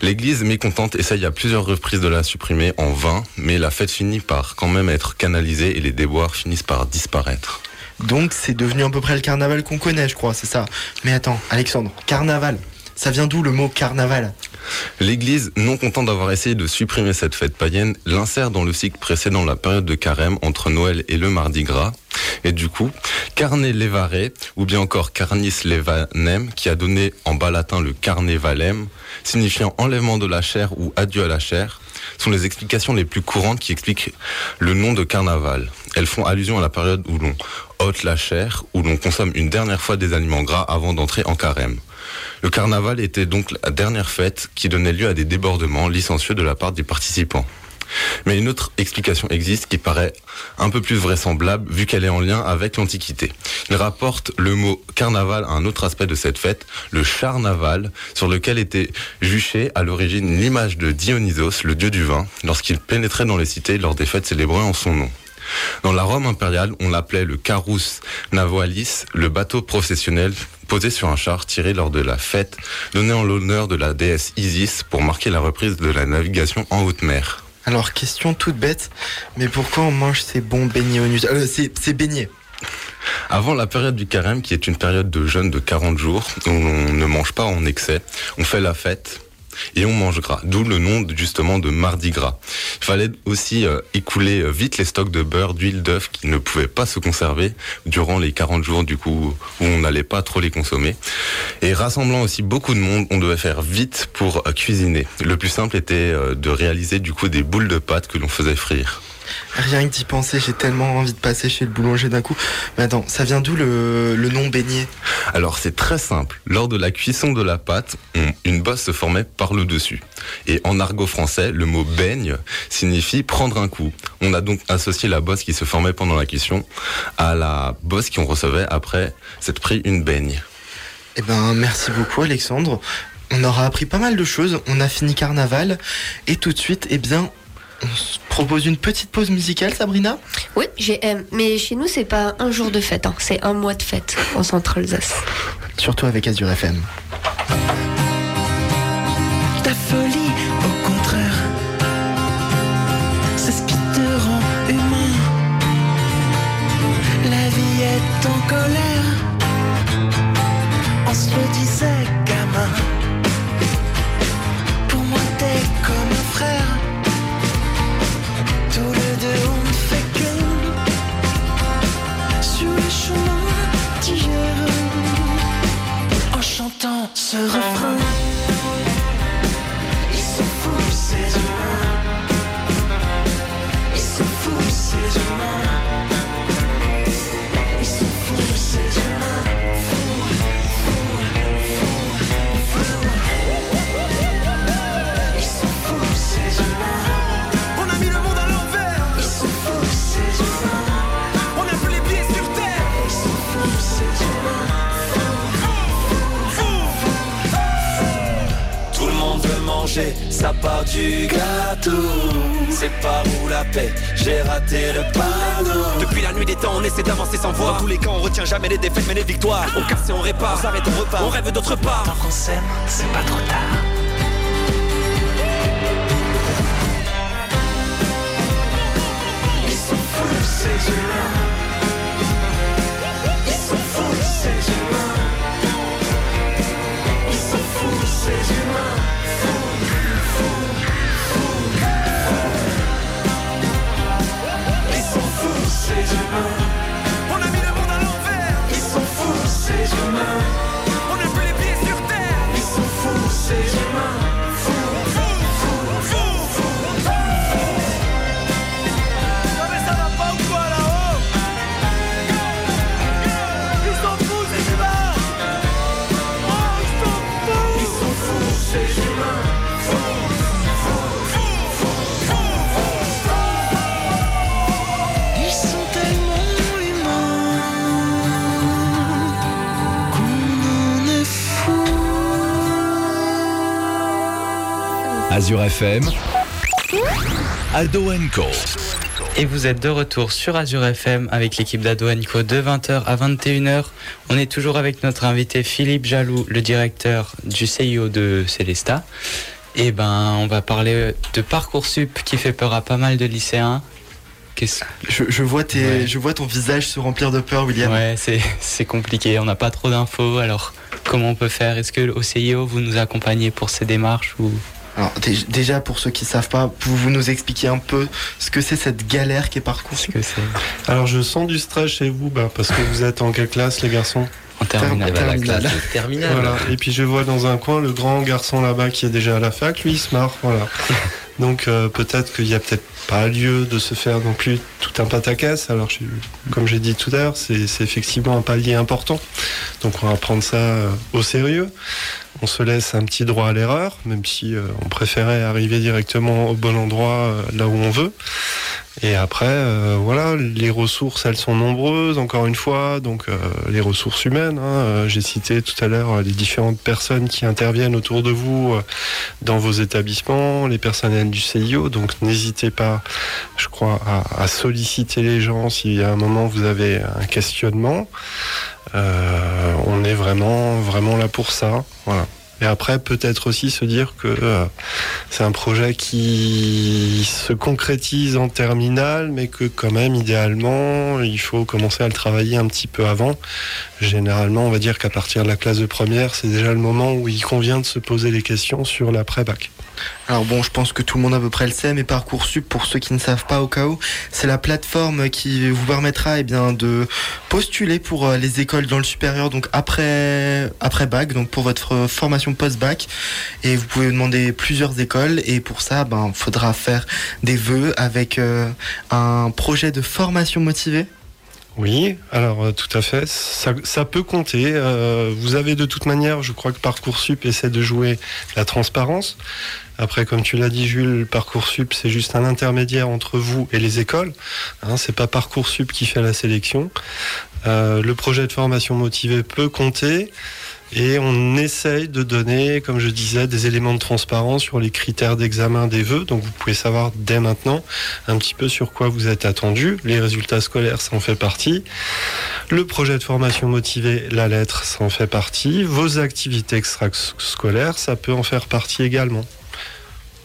S12: L'église mécontente essaye à plusieurs reprises de la supprimer en vain, mais la fête finit par quand même être canalisée et les déboires finissent par disparaître.
S3: Donc c'est devenu à peu près le carnaval qu'on connaît, je crois, c'est ça. Mais attends, Alexandre, carnaval, ça vient d'où le mot carnaval?
S12: L'Église, non content d'avoir essayé de supprimer cette fête païenne, l'insère dans le cycle précédent la période de carême entre Noël et le Mardi Gras. Et du coup, carne levare, ou bien encore carnis levanem, qui a donné en bas latin le carnevalem, signifiant enlèvement de la chair ou adieu à la chair, sont les explications les plus courantes qui expliquent le nom de carnaval. Elles font allusion à la période où l'on ôte la chair, où l'on consomme une dernière fois des aliments gras avant d'entrer en carême. Le carnaval était donc la dernière fête qui donnait lieu à des débordements licencieux de la part des participants. Mais une autre explication existe qui paraît un peu plus vraisemblable vu qu'elle est en lien avec l'Antiquité. Il rapporte le mot carnaval à un autre aspect de cette fête, le charnaval, sur lequel était juché à l'origine l'image de Dionysos, le dieu du vin, lorsqu'il pénétrait dans les cités lors des fêtes célébrées en son nom. Dans la Rome impériale, on l'appelait le carus navalis, le bateau professionnel posé sur un char tiré lors de la fête, donné en l'honneur de la déesse Isis pour marquer la reprise de la navigation en haute mer.
S3: Alors, question toute bête, mais pourquoi on mange ces bons beignets au nus euh, ces, ces beignets?
S12: Avant la période du carême, qui est une période de jeûne de 40 jours, où on ne mange pas en excès, on fait la fête et on mange gras, d'où le nom justement de mardi gras. Il fallait aussi euh, écouler euh, vite les stocks de beurre, d'huile, d'œuf qui ne pouvaient pas se conserver durant les 40 jours du coup où on n'allait pas trop les consommer. Et rassemblant aussi beaucoup de monde, on devait faire vite pour euh, cuisiner. Le plus simple était de réaliser du coup des boules de pâte que l'on faisait frire.
S3: Rien que d'y penser, j'ai tellement envie de passer chez le boulanger d'un coup. Mais attends, ça vient d'où le, le nom beignet?
S12: Alors c'est très simple. Lors de la cuisson de la pâte, une bosse se formait par le dessus. Et en argot français, le mot baigne signifie prendre un coup. On a donc associé la bosse qui se formait pendant la cuisson à la bosse qu'on recevait après s'être pris une baigne.
S3: Eh ben, merci beaucoup, Alexandre. On aura appris pas mal de choses. On a fini carnaval. Et tout de suite, eh bien, on se propose une petite pause musicale, Sabrina
S1: Oui, j'ai euh, mais chez nous c'est pas un jour de fête, hein, c'est un mois de fête en Centre-Alsace.
S3: Surtout avec Azure FM.
S13: Ta folie, au contraire, c'est ce qui te rend humain. La vie est en colère, se
S15: sa part du gâteau. C'est pas où la paix, j'ai raté le panneau.
S16: Depuis la nuit des temps, on essaie d'avancer sans voir. Dans tous les cas, on retient jamais les défaites, mais les victoires. On casse et on répare, on s'arrête, on repart. On rêve d'autre part.
S13: Tant qu'on s'aime, c'est pas trop tard
S15: Ils sont fous ces humains.
S16: On a mis le monde à l'envers.
S15: Ils sont fous ces humains.
S16: On a plus les pieds sur terre.
S15: Ils sont fous ces humains.
S10: Azure FM, Ado Co.
S6: Et vous êtes de retour sur Azure FM avec l'équipe d'Ado Co de 20h à 21h. On est toujours avec notre invité Philippe Jaloux, le directeur du CIO de Célesta. Et ben, on va parler de Parcoursup qui fait peur à pas mal de lycéens. qu'est-ce
S3: Je, je vois tes,
S6: Ouais.
S3: je vois ton visage se remplir de peur, William.
S6: Ouais, c'est c'est compliqué, on n'a pas trop d'infos, alors comment on peut faire? Est-ce que au CIO, vous nous accompagnez pour ces démarches ou...
S3: Alors dé- déjà pour ceux qui savent pas, pouvez-vous nous expliquer un peu ce que c'est cette galère qui est Parcoursup
S11: Alors je sens du stress chez vous, bah, parce que vous êtes en quelle classe les garçons?
S6: En terminale.
S11: Voilà. Et puis je vois dans un coin le grand garçon là-bas qui est déjà à la fac, lui il se marre, voilà. Donc euh, peut-être qu'il y a peut-être pas lieu de se faire non plus tout un pataquès. Alors comme j'ai dit tout à l'heure, c'est effectivement un palier important. Donc on va prendre ça euh, au sérieux. On se laisse un petit droit à l'erreur, même si euh, on préférait arriver directement au bon endroit euh, là où on veut. Et après, voilà, les ressources, elles sont nombreuses, encore une fois. Donc, les ressources humaines. hein, J'ai cité tout à l'heure les différentes personnes qui interviennent autour de vous dans vos établissements, les personnels du CIO. Donc, n'hésitez pas, je crois, à, solliciter les gens si à un moment vous avez un questionnement. Euh, on est vraiment, vraiment là pour ça. Voilà. Et après, peut-être aussi se dire que euh, c'est un projet qui se concrétise en terminale, mais que quand même, idéalement, il faut commencer à le travailler un petit peu avant. Généralement, on va dire qu'à partir de la classe de première, c'est déjà le moment où il convient de se poser les questions sur l'après-bac.
S3: Alors bon, je pense que tout le monde à peu près le sait, mais Parcoursup, pour ceux qui ne savent pas au cas où, c'est la plateforme qui vous permettra eh de postuler pour euh, les écoles dans le supérieur, donc après, après bac, donc pour votre formation post-bac. Et vous pouvez demander plusieurs écoles, et pour ça, ben, faudra faire des vœux avec euh, un projet de formation motivée.
S11: Oui, alors euh, tout à fait, ça, peut compter. Euh, vous avez de toute manière, je crois que Parcoursup essaie de jouer la transparence. Après, comme tu l'as dit, Jules, Parcoursup, c'est juste un intermédiaire entre vous et les écoles. Hein, c'est pas Parcoursup qui fait la sélection. Euh, le projet de formation motivée peut compter. Et on essaye de donner, comme je disais, des éléments de transparence sur les critères d'examen des vœux. Donc vous pouvez savoir dès maintenant un petit peu sur quoi vous êtes attendu. Les résultats scolaires, ça en fait partie. Le projet de formation motivée, la lettre, ça en fait partie. Vos activités extrascolaires, ça peut en faire partie également.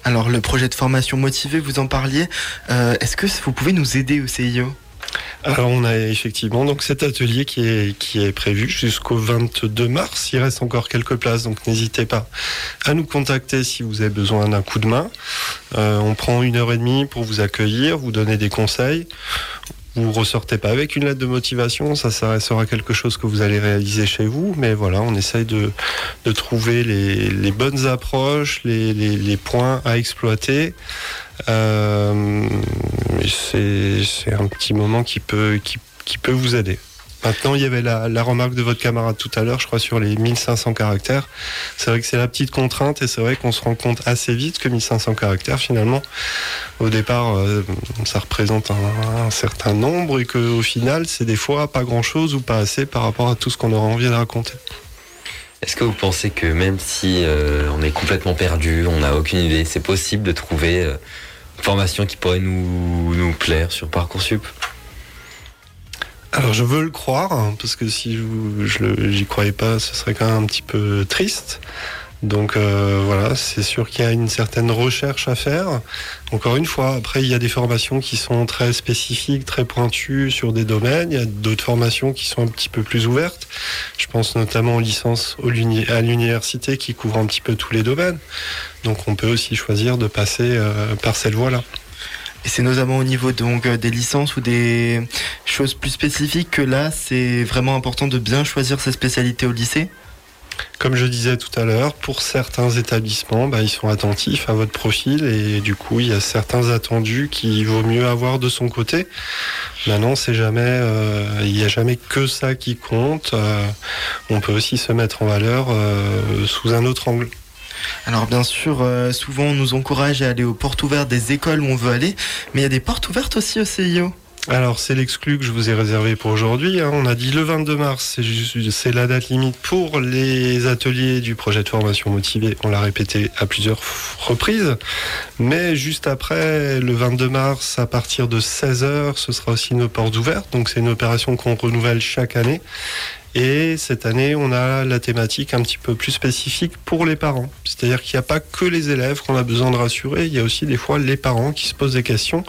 S3: Alors le projet de formation motivée, vous en parliez. Euh, Est-ce que vous pouvez nous aider au CIO
S11: Alors on a effectivement donc cet atelier qui est, prévu jusqu'au 22 mars. Il reste encore quelques places, donc n'hésitez pas à nous contacter si vous avez besoin d'un coup de main. Euh, on prend une heure et demie pour vous accueillir, vous donner des conseils. Vous ressortez pas avec une lettre de motivation, ça, sera quelque chose que vous allez réaliser chez vous, mais voilà, on essaye de, trouver les, bonnes approches, les, points à exploiter. Euh, c'est un petit moment qui peut, qui, peut vous aider. Maintenant, il y avait la, la remarque de votre camarade tout à l'heure, je crois, sur les 1500 caractères. C'est vrai que c'est la petite contrainte et c'est vrai qu'on se rend compte assez vite que 1500 caractères, finalement, au départ, euh, ça représente un, certain nombre et qu'au final, c'est des fois pas grand-chose ou pas assez par rapport à tout ce qu'on aura envie de raconter.
S2: Est-ce que vous pensez que même si euh, on est complètement perdu, on n'a aucune idée, c'est possible de trouver euh, formation qui pourrait nous, nous plaire sur Parcoursup
S11: Alors je veux le croire, hein, parce que si je j'y croyais pas, ce serait quand même un petit peu triste. Donc euh, voilà, c'est sûr qu'il y a une certaine recherche à faire. Encore une fois, après il y a des formations qui sont très spécifiques, très pointues sur des domaines. Il y a d'autres formations qui sont un petit peu plus ouvertes. Je pense notamment aux licences à l'université qui couvrent un petit peu tous les domaines. Donc on peut aussi choisir de passer euh, par cette voie-là.
S3: Et c'est notamment au niveau donc euh, des licences ou des choses plus spécifiques que là, c'est vraiment important de bien choisir ses spécialités au lycée?
S11: Comme je disais tout à l'heure, pour certains établissements, bah, ils sont attentifs à votre profil et du coup, il y a certains attendus qu'il vaut mieux avoir de son côté. Maintenant, c'est jamais, euh, il n'y a jamais que ça qui compte. Euh, on peut aussi se mettre en valeur euh, sous un autre angle.
S3: Alors bien sûr, souvent on nous encourage à aller aux portes ouvertes des écoles où on veut aller, mais il y a des portes ouvertes aussi au CIO.
S11: Alors c'est l'exclu que je vous ai réservé pour aujourd'hui. hein. On a dit le 22 mars, c'est la date limite pour les ateliers du projet de formation motivée. On l'a répété à plusieurs reprises. Mais juste après, le 22 mars, à partir de 16h, ce sera aussi nos portes ouvertes. Donc c'est une opération qu'on renouvelle chaque année. Et cette année, on a la thématique un petit peu plus spécifique pour les parents. C'est-à-dire qu'il n'y a pas que les élèves qu'on a besoin de rassurer, il y a aussi des fois les parents qui se posent des questions.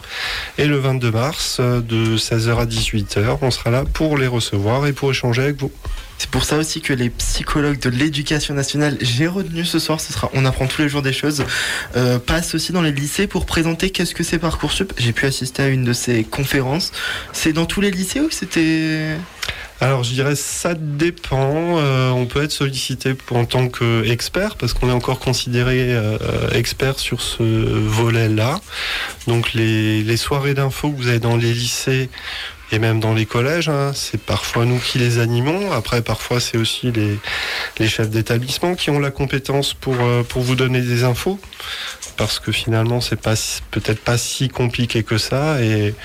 S11: Et le 22 mars, euh, de 16h à 18h, on sera là pour les recevoir et pour échanger avec vous.
S3: C'est pour ça aussi que les psychologues de l'éducation nationale, j'ai retenu ce soir, ce sera, on apprend tous les jours des choses, euh, passent aussi dans les lycées pour présenter qu'est-ce que c'est Parcoursup. J'ai pu assister à une de ces conférences. C'est dans tous les lycées ou c'était
S11: alors je dirais ça dépend. Euh, on peut être sollicité en tant qu'expert parce qu'on est encore considéré euh, expert sur ce volet-là. Donc les, les soirées d'infos que vous avez dans les lycées et même dans les collèges, hein, c'est parfois nous qui les animons. Après, parfois, c'est aussi les, chefs d'établissement qui ont la compétence pour, euh, pour vous donner des infos. Parce que finalement, c'est pas peut-être pas si compliqué que ça. Et,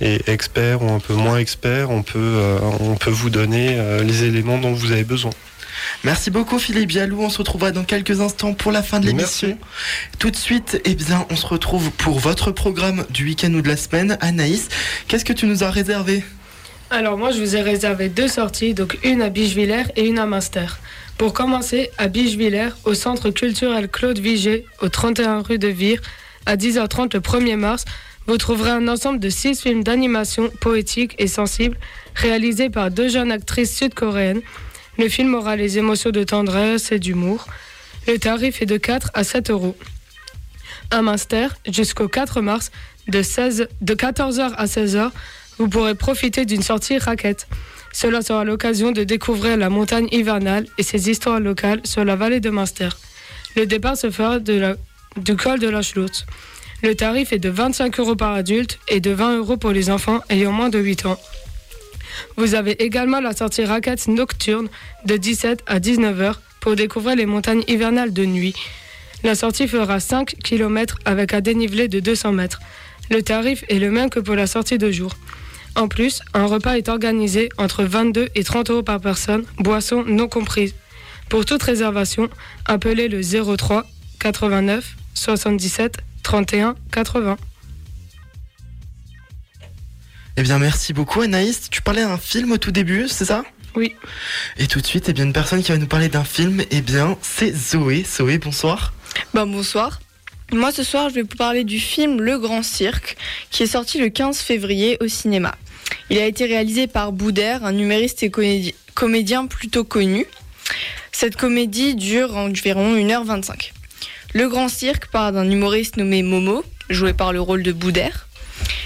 S11: et expert ou un peu moins expert, on peut, euh, on peut vous donner euh, les éléments dont vous avez besoin.
S3: Merci beaucoup Philippe Bialou, on se retrouvera dans quelques instants pour la fin de l'émission. Tout de suite, eh bien, on se retrouve pour votre programme du week-end ou de la semaine. Anaïs, qu'est-ce que tu nous as réservé?
S4: Alors moi, je vous ai réservé deux sorties, donc une à Bichevillers et une à Master. Pour commencer, à Bichevillers, au centre culturel Claude Vigée, au 31 rue de Vire, à 10h30 le 1er mars, vous trouverez un ensemble de six films d'animation poétiques et sensibles réalisés par deux jeunes actrices sud-coréennes. Le film aura les émotions de tendresse et d'humour. Le tarif est de 4 à 7 euros. Un master jusqu'au 4 mars de, 16, de 14h à 16h, vous pourrez profiter d'une sortie raquette. Cela sera l'occasion de découvrir la montagne hivernale et ses histoires locales sur la vallée de Munster. Le départ se fera de la, du col de la Schlotte. Le tarif est de 25 euros par adulte et de 20 euros pour les enfants ayant moins de 8 ans. Vous avez également la sortie raquette nocturne de 17 à 19h pour découvrir les montagnes hivernales de nuit. La sortie fera 5 km avec un dénivelé de 200 mètres. Le tarif est le même que pour la sortie de jour. En plus, un repas est organisé entre 22 et 30 euros par personne, boissons non comprises. Pour toute réservation, appelez le 03 89 77 31 80.
S3: Eh bien, merci beaucoup Anaïs. Tu parlais d'un film au tout début, c'est ça?
S4: Oui.
S3: Et tout de suite, eh bien, une personne qui va nous parler d'un film, eh bien, c'est Zoé. Zoé, bonsoir.
S7: Bah, bonsoir. Moi, ce soir, je vais vous parler du film Le Grand Cirque, qui est sorti le 15 février au cinéma. Il a été réalisé par Boudère, un humoriste et comédi- comédien plutôt connu. Cette comédie dure environ 1h25. Le Grand Cirque part d'un humoriste nommé Momo, joué par le rôle de Boudère,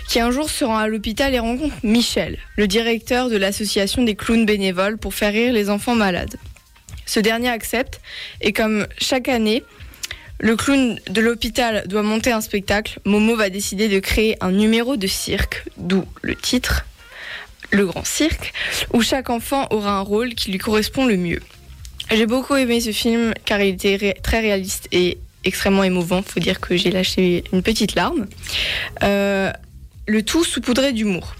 S7: qui un jour se rend à l'hôpital et rencontre Michel, le directeur de l'association des clowns bénévoles pour faire rire les enfants malades. Ce dernier accepte et comme chaque année, le clown de l'hôpital doit monter un spectacle, Momo va décider de créer un numéro de cirque, d'où le titre, Le Grand Cirque, où chaque enfant aura un rôle qui lui correspond le mieux. J'ai beaucoup aimé ce film car il était très réaliste et extrêmement émouvant. Faut dire que j'ai lâché une petite larme. Euh, le tout saupoudré d'humour.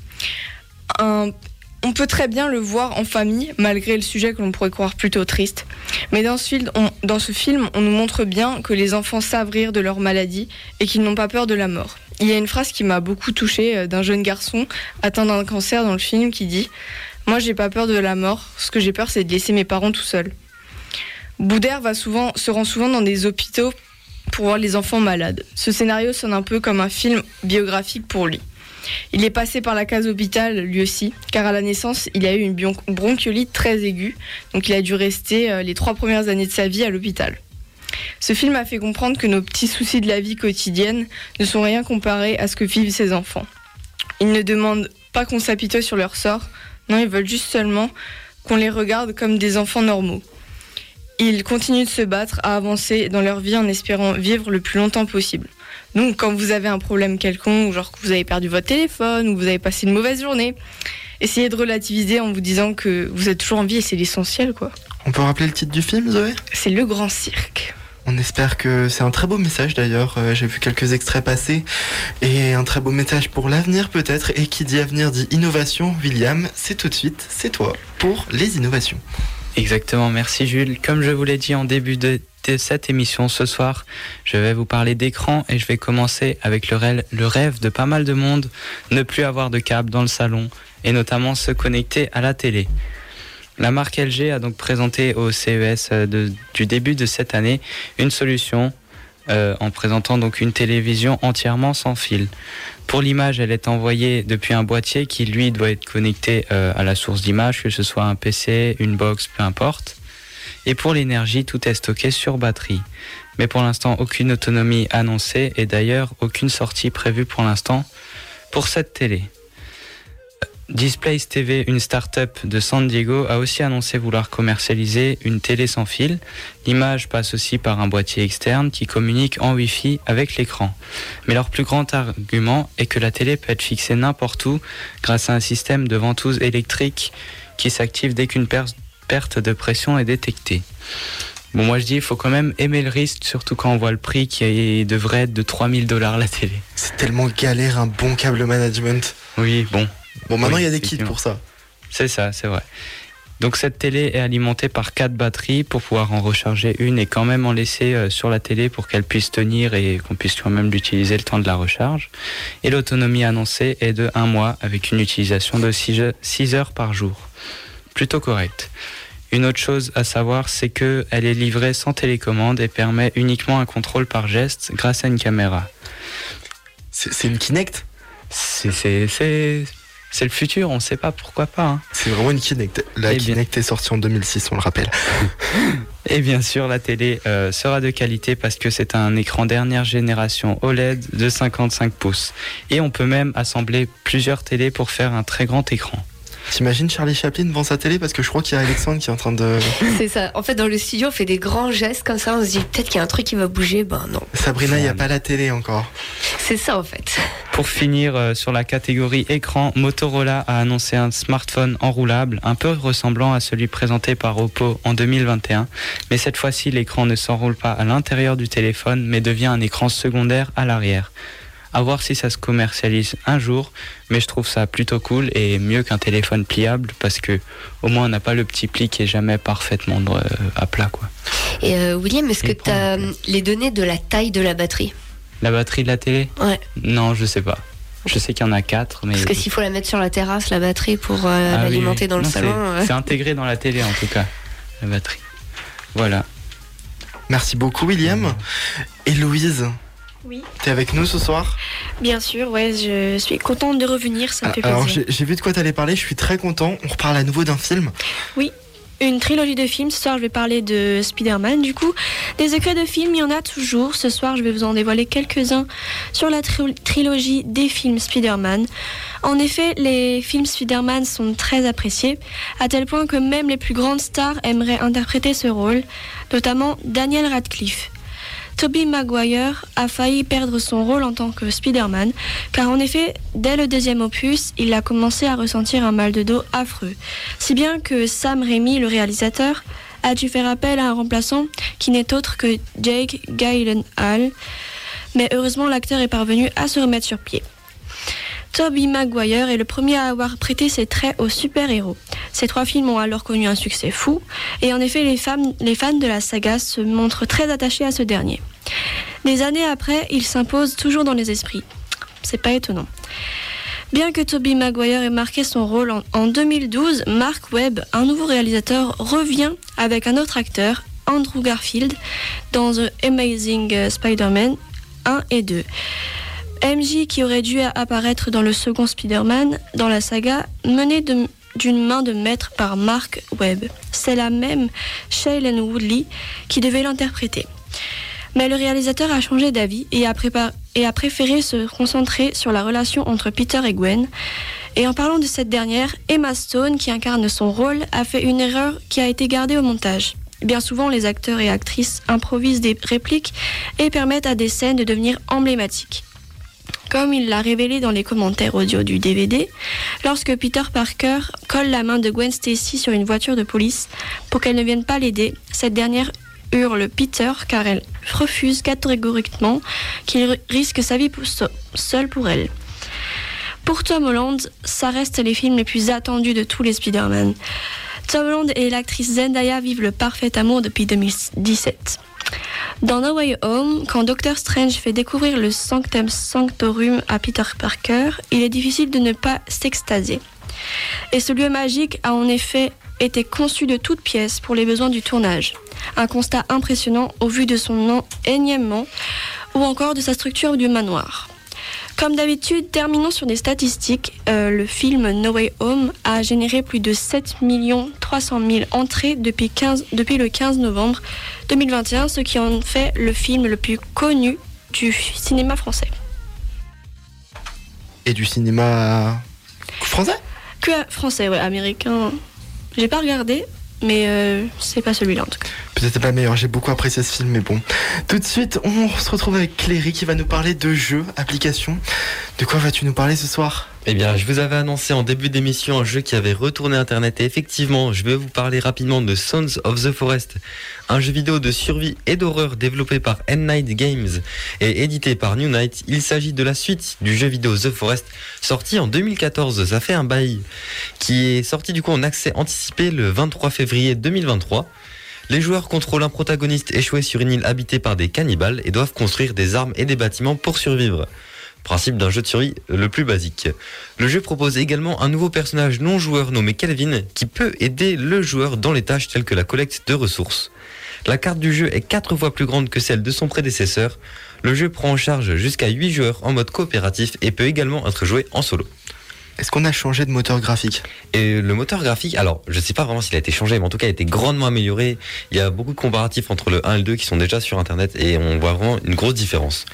S7: On peut très bien le voir en famille, malgré le sujet que l'on pourrait croire plutôt triste. Mais dans ce, film, on, dans ce film, on nous montre bien que les enfants savent rire de leur maladie et qu'ils n'ont pas peur de la mort. Il y a une phrase qui m'a beaucoup touchée euh, d'un jeune garçon atteint d'un cancer dans le film qui dit Moi, j'ai pas peur de la mort. Ce que j'ai peur, c'est de laisser mes parents tout seuls. Boudère va souvent, se rend souvent dans des hôpitaux pour voir les enfants malades. Ce scénario sonne un peu comme un film biographique pour lui. Il est passé par la case hôpital lui aussi, car à la naissance, il a eu une bronchiolite très aiguë, donc il a dû rester euh, les trois premières années de sa vie à l'hôpital. Ce film a fait comprendre que nos petits soucis de la vie quotidienne ne sont rien comparés à ce que vivent ces enfants. Ils ne demandent pas qu'on s'apitoie sur leur sort, non, ils veulent juste seulement qu'on les regarde comme des enfants normaux. Ils continuent de se battre, à avancer dans leur vie en espérant vivre le plus longtemps possible. Donc, quand vous avez un problème quelconque, genre que vous avez perdu votre téléphone ou vous avez passé une mauvaise journée, essayez de relativiser en vous disant que vous êtes toujours en vie et c'est l'essentiel, quoi.
S3: On peut rappeler le titre du film, Zoé?
S7: C'est Le Grand Cirque.
S3: On espère que c'est un très beau message d'ailleurs. Euh, J'ai vu quelques extraits passer et un très beau message pour l'avenir peut-être. Et qui dit avenir dit innovation. William, c'est tout de suite, c'est toi pour les innovations.
S6: Exactement, merci Jules. Comme je vous l'ai dit en début de, cette émission ce soir, je vais vous parler d'écran et je vais commencer avec le, rêve- de pas mal de monde, ne plus avoir de câble dans le salon et notamment se connecter à la télé. La marque LG a donc présenté au CES euh, du début de cette année une solution euh, en présentant donc une télévision entièrement sans fil. Pour l'image, elle est envoyée depuis un boîtier qui lui doit être connecté euh, à la source d'image, que ce soit un PC, une box, peu importe. Et pour l'énergie, tout est stocké sur batterie. Mais pour l'instant, aucune autonomie annoncée et d'ailleurs aucune sortie prévue pour l'instant pour cette télé. Displays TV, une start-up de San Diego, a aussi annoncé vouloir commercialiser une télé sans fil. L'image passe aussi par un boîtier externe qui communique en Wi-Fi avec l'écran. Mais leur plus grand argument est que la télé peut être fixée n'importe où grâce à un système de ventouse électrique qui s'active dès qu'une perte de pression est détectée. Bon, moi je dis, il faut quand même aimer le risque, surtout quand on voit le prix qui devrait être de 3000 dollars la télé.
S3: C'est tellement galère un bon câble management.
S6: Oui, bon.
S3: Bon, maintenant
S6: Oui,
S3: il y a des kits pour ça.
S6: C'est ça, c'est vrai. Donc cette télé est alimentée par quatre batteries pour pouvoir en recharger une et quand même en laisser euh, sur la télé pour qu'elle puisse tenir et qu'on puisse quand même l'utiliser le temps de la recharge. Et l'autonomie annoncée est de un mois avec une utilisation de 6 heures par jour. Plutôt correct. Une autre chose à savoir, c'est que elle est livrée sans télécommande et permet uniquement un contrôle par geste grâce à une caméra.
S3: C'est une Kinect?
S6: C'est le futur, on ne sait pas pourquoi pas. hein.
S3: C'est vraiment une Kinect. La
S6: Eh bien.
S3: Kinect est sortie en 2006, on le rappelle.
S6: Et bien sûr, la télé euh, sera de qualité parce que c'est un écran dernière génération OLED de 55 pouces. Et on peut même assembler plusieurs télés pour faire un très grand écran.
S3: T'imagines Charlie Chaplin devant sa télé Parce que je crois qu'il y a Alexandre qui est en train de.
S1: C'est ça. En fait, dans le studio, on fait des grands gestes comme ça. On se dit peut-être qu'il y a un truc qui va bouger. Ben non.
S3: Sabrina, il n'y a pas la télé encore.
S1: C'est ça, en fait.
S6: Pour finir euh, sur la catégorie écran, Motorola a annoncé un smartphone enroulable, un peu ressemblant à celui présenté par Oppo en 2021. Mais cette fois-ci, l'écran ne s'enroule pas à l'intérieur du téléphone, mais devient un écran secondaire à l'arrière. À voir si ça se commercialise un jour, mais je trouve ça plutôt cool et mieux qu'un téléphone pliable parce que au moins on n'a pas le petit pli qui est jamais parfaitement euh, à plat quoi.
S1: Et euh, William, est-ce que tu as les données de la taille de la batterie?
S6: La batterie de la télé?
S1: Ouais.
S6: Non, je sais pas. Je sais qu'il y en a quatre, mais
S1: Parce que s'il faut la mettre sur la terrasse, la batterie, pour euh,
S6: Ah
S1: l'alimenter
S6: oui.
S1: dans le
S6: Non,
S1: salon.
S6: C'est intégré dans la télé en tout cas, la batterie. Voilà.
S3: Merci beaucoup, William. Et Louise
S5: Oui.
S3: T'es avec nous ce soir?
S5: Bien sûr, ouais, je suis contente de revenir, ça me fait
S3: Ah, Alors,
S5: plaisir.
S3: j'ai j'ai vu de quoi t'allais parler, je suis très content. On reparle à nouveau d'un film.
S5: Oui, une trilogie de films. Ce soir, je vais parler de Spider-Man. Du coup, des secrets de films, il y en a toujours. Ce soir, je vais vous en dévoiler quelques-uns sur la tri- trilogie des films Spider-Man. En effet, les films Spider-Man sont très appréciés, à tel point que même les plus grandes stars aimeraient interpréter ce rôle, notamment Daniel Radcliffe. Tobey Maguire a failli perdre son rôle en tant que Spider-Man, car en effet, dès le deuxième opus, il a commencé à ressentir un mal de dos affreux. Si bien que Sam Raimi, le réalisateur, a dû faire appel à un remplaçant qui n'est autre que Jake Gyllenhaal. Mais heureusement, l'acteur est parvenu à se remettre sur pied. Tobey Maguire est le premier à avoir prêté ses traits aux super-héros. Ces trois films ont alors connu un succès fou, et en effet, les, fans de la saga se montrent très attachés à ce dernier. Des années après, il s'impose toujours dans les esprits. C'est pas étonnant. Bien que Tobey Maguire ait marqué son rôle en, en 2012, Mark Webb, un nouveau réalisateur, revient avec un autre acteur, Andrew Garfield, dans The Amazing Spider-Man 1 et 2. MJ, qui aurait dû apparaître dans le second Spider-Man dans la saga, mené de- d'une main de maître par Mark Webb. C'est la même Shailene Woodley qui devait l'interpréter. Mais le réalisateur a changé d'avis et a préféré se concentrer sur la relation entre Peter et Gwen. Et en parlant de cette dernière, Emma Stone, qui incarne son rôle, a fait une erreur qui a été gardée au montage. Bien souvent, les acteurs et actrices improvisent des répliques et permettent à des scènes de devenir emblématiques. Comme il l'a révélé dans les commentaires audio du DVD, lorsque Peter Parker colle la main de Gwen Stacy sur une voiture de police pour qu'elle ne vienne pas l'aider, cette dernière hurle Peter car elle refuse catégoriquement qu'il risque sa vie seule pour elle. Pour Tom Holland, ça reste les films les plus attendus de tous les Spider-Man. Tom Holland et l'actrice Zendaya vivent le parfait amour depuis 2017. Dans No Way Home, quand Doctor Strange fait découvrir le Sanctum Sanctorum à Peter Parker, il est difficile de ne pas s'extasier. Et ce lieu magique a en effet était conçu de toutes pièces pour les besoins du tournage. Un constat impressionnant au vu de son nom énièmement ou encore de sa structure du manoir. Comme d'habitude, terminons sur des statistiques. Euh, le film No Way Home a généré plus de 7 300 000 entrées depuis, 15 depuis le 15 novembre 2021, ce qui en fait le film le plus connu du cinéma français.
S3: Et du cinéma français?
S5: Que français, ouais, américain. J'ai pas regardé, mais euh, c'est pas celui-là en tout cas.
S3: Peut-être pas meilleur, j'ai beaucoup apprécié ce film, mais bon. Tout de suite, on se retrouve avec Cléry qui va nous parler de jeux, applications. De quoi vas-tu nous parler ce soir?
S2: Eh bien, je vous avais annoncé en début d'émission un jeu qui avait retourné Internet. Et effectivement, je vais vous parler rapidement de Sons of the Forest, un jeu vidéo de survie et d'horreur développé par N-Night Games et édité par New Night. Il s'agit de la suite du jeu vidéo The Forest, sorti en 2014. Ça fait un bail qui est sorti du coup en accès anticipé le 23 février 2023. Les joueurs contrôlent un protagoniste échoué sur une île habitée par des cannibales et doivent construire des armes et des bâtiments pour survivre. Principe d'un jeu de survie le plus basique. Le jeu propose également un nouveau personnage non joueur nommé Kelvin qui peut aider le joueur dans les tâches telles que la collecte de ressources. La carte du jeu est 4 fois plus grande que celle de son prédécesseur. Le jeu prend en charge jusqu'à 8 joueurs en mode coopératif et peut également être joué en solo.
S3: Est-ce qu'on a changé de moteur graphique?
S2: Et le moteur graphique, alors je sais pas vraiment s'il a été changé, mais en tout cas il a été grandement amélioré. Il y a beaucoup de comparatifs entre le 1 et le 2 qui sont déjà sur internet et on voit vraiment une grosse différence.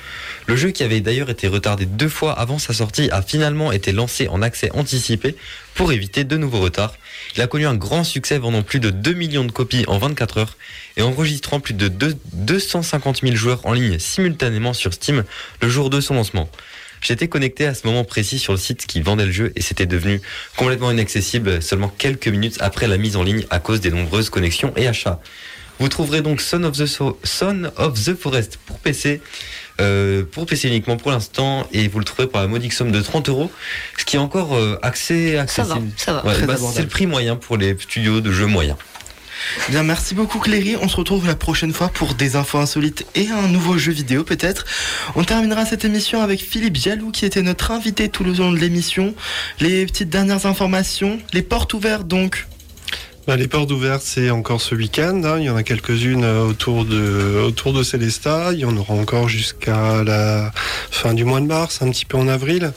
S2: Le jeu qui avait d'ailleurs été retardé deux fois avant sa sortie a finalement été lancé en accès anticipé pour éviter de nouveaux retards. Il a connu un grand succès vendant plus de 2 millions de copies en 24 heures et enregistrant plus de 2 250 000 joueurs en ligne simultanément sur Steam le jour de son lancement. J'étais connecté à ce moment précis sur le site qui vendait le jeu et c'était devenu complètement inaccessible seulement quelques minutes après la mise en ligne à cause des nombreuses connexions et achats. Vous trouverez donc Son of the, So- Son of the Forest pour PC, euh, pour PC uniquement pour l'instant, et vous le trouverez pour la modique somme de 30 euros, ce qui est encore euh, accès
S1: Ça va,
S2: accessible.
S1: ça va.
S2: Ouais,
S3: Très
S2: bah, c'est le prix moyen pour les studios de jeux moyens.
S3: Bien, merci beaucoup Cléry. On se retrouve la prochaine fois pour des infos insolites et un nouveau jeu vidéo peut-être. On terminera cette émission avec Philippe Jaloux qui était notre invité tout le long de l'émission. Les petites dernières informations, les portes ouvertes donc.
S11: Bah, les portes ouvertes, c'est encore ce week-end. hein. Il y en a quelques-unes euh, autour de, autour de Célestat. Il y en aura encore jusqu'à la fin du mois de mars, un petit peu en avril.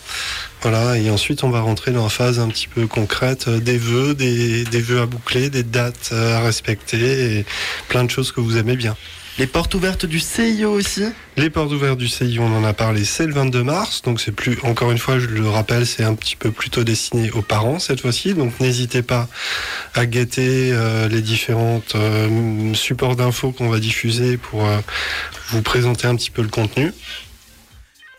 S11: Voilà, et ensuite on va rentrer dans la phase un petit peu concrète euh, des vœux, des, des vœux à boucler, des dates euh, à respecter et plein de choses que vous aimez bien.
S3: Les portes ouvertes du CIO aussi.
S11: Les portes ouvertes du CI, on en a parlé, c'est le 22 mars. Donc c'est plus, encore une fois, je le rappelle, c'est un petit peu plutôt destiné aux parents cette fois-ci. Donc n'hésitez pas à guetter euh, les différentes euh, supports d'infos qu'on va diffuser pour euh, vous présenter un petit peu le contenu.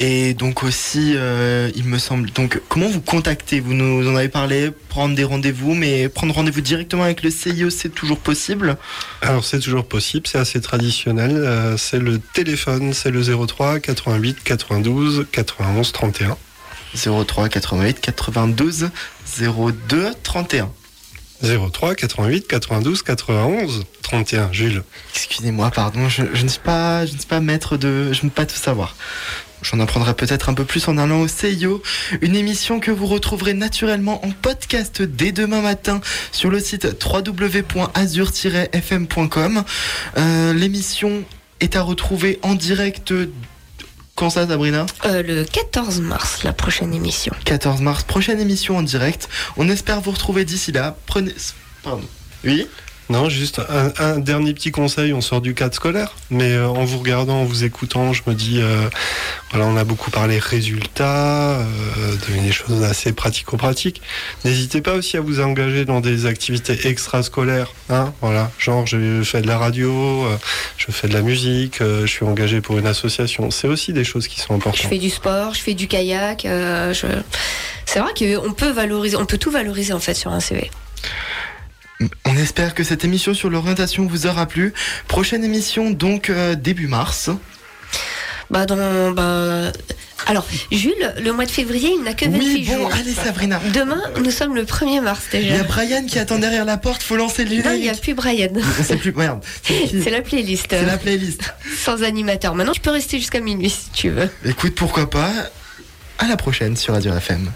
S3: Et donc aussi, euh, il me semble. Donc, comment vous contacter Vous nous en avez parlé, prendre des rendez-vous, mais prendre rendez-vous directement avec le CIO, c'est toujours possible?
S11: Alors c'est toujours possible, c'est assez traditionnel. euh, c'est le téléphone, c'est le 03 88 92 91 31.
S3: 03 88 92 02 31.
S11: 03 88 92 91 31, Jules.
S3: Excusez-moi, pardon, je, je ne suis pas, je ne suis pas maître de, je ne peux pas tout savoir. J'en apprendrai peut-être un peu plus en allant au CIO, une émission que vous retrouverez naturellement en podcast dès demain matin sur le site www.azur-fm.com. Euh, L'émission est à retrouver en direct. Quand ça, Sabrina?
S1: Euh, le 14 mars, la prochaine émission.
S3: 14 mars, prochaine émission en direct. On espère vous retrouver d'ici là. Prenez. Pardon. Oui?
S11: Non, juste un, dernier petit conseil, on sort du cadre scolaire, mais euh, en vous regardant, en vous écoutant, je me dis, euh, voilà, on a beaucoup parlé résultats, euh, de- des choses assez pratico-pratiques. N'hésitez pas aussi à vous engager dans des activités extrascolaires, hein, voilà, genre je fais de la radio, euh, je fais de la musique, je suis engagé pour une association. C'est aussi des choses qui sont
S1: Je
S11: importantes.
S1: fais du sport, je fais du kayak. je... C'est vrai qu'on peut valoriser, on peut tout valoriser en fait sur un CV.
S3: On espère que cette émission sur l'orientation vous aura plu. Prochaine émission donc euh, début mars.
S1: Bah dans, bah, alors Jules, le mois de février, il n'a que 28
S3: Oui, bon,
S1: jours.
S3: allez Sabrina.
S1: Demain, nous sommes le 1er mars
S3: Il y
S1: déjà.
S3: a Brian qui attend derrière la porte, faut lancer le
S1: Non, il n'y a
S3: générique.
S1: plus Brian.
S3: C'est plus merde.
S1: C'est la playlist.
S3: C'est la playlist.
S1: Sans animateur. Maintenant, tu peux rester jusqu'à minuit si tu veux.
S3: Écoute, pourquoi pas. À la prochaine sur Radio FM.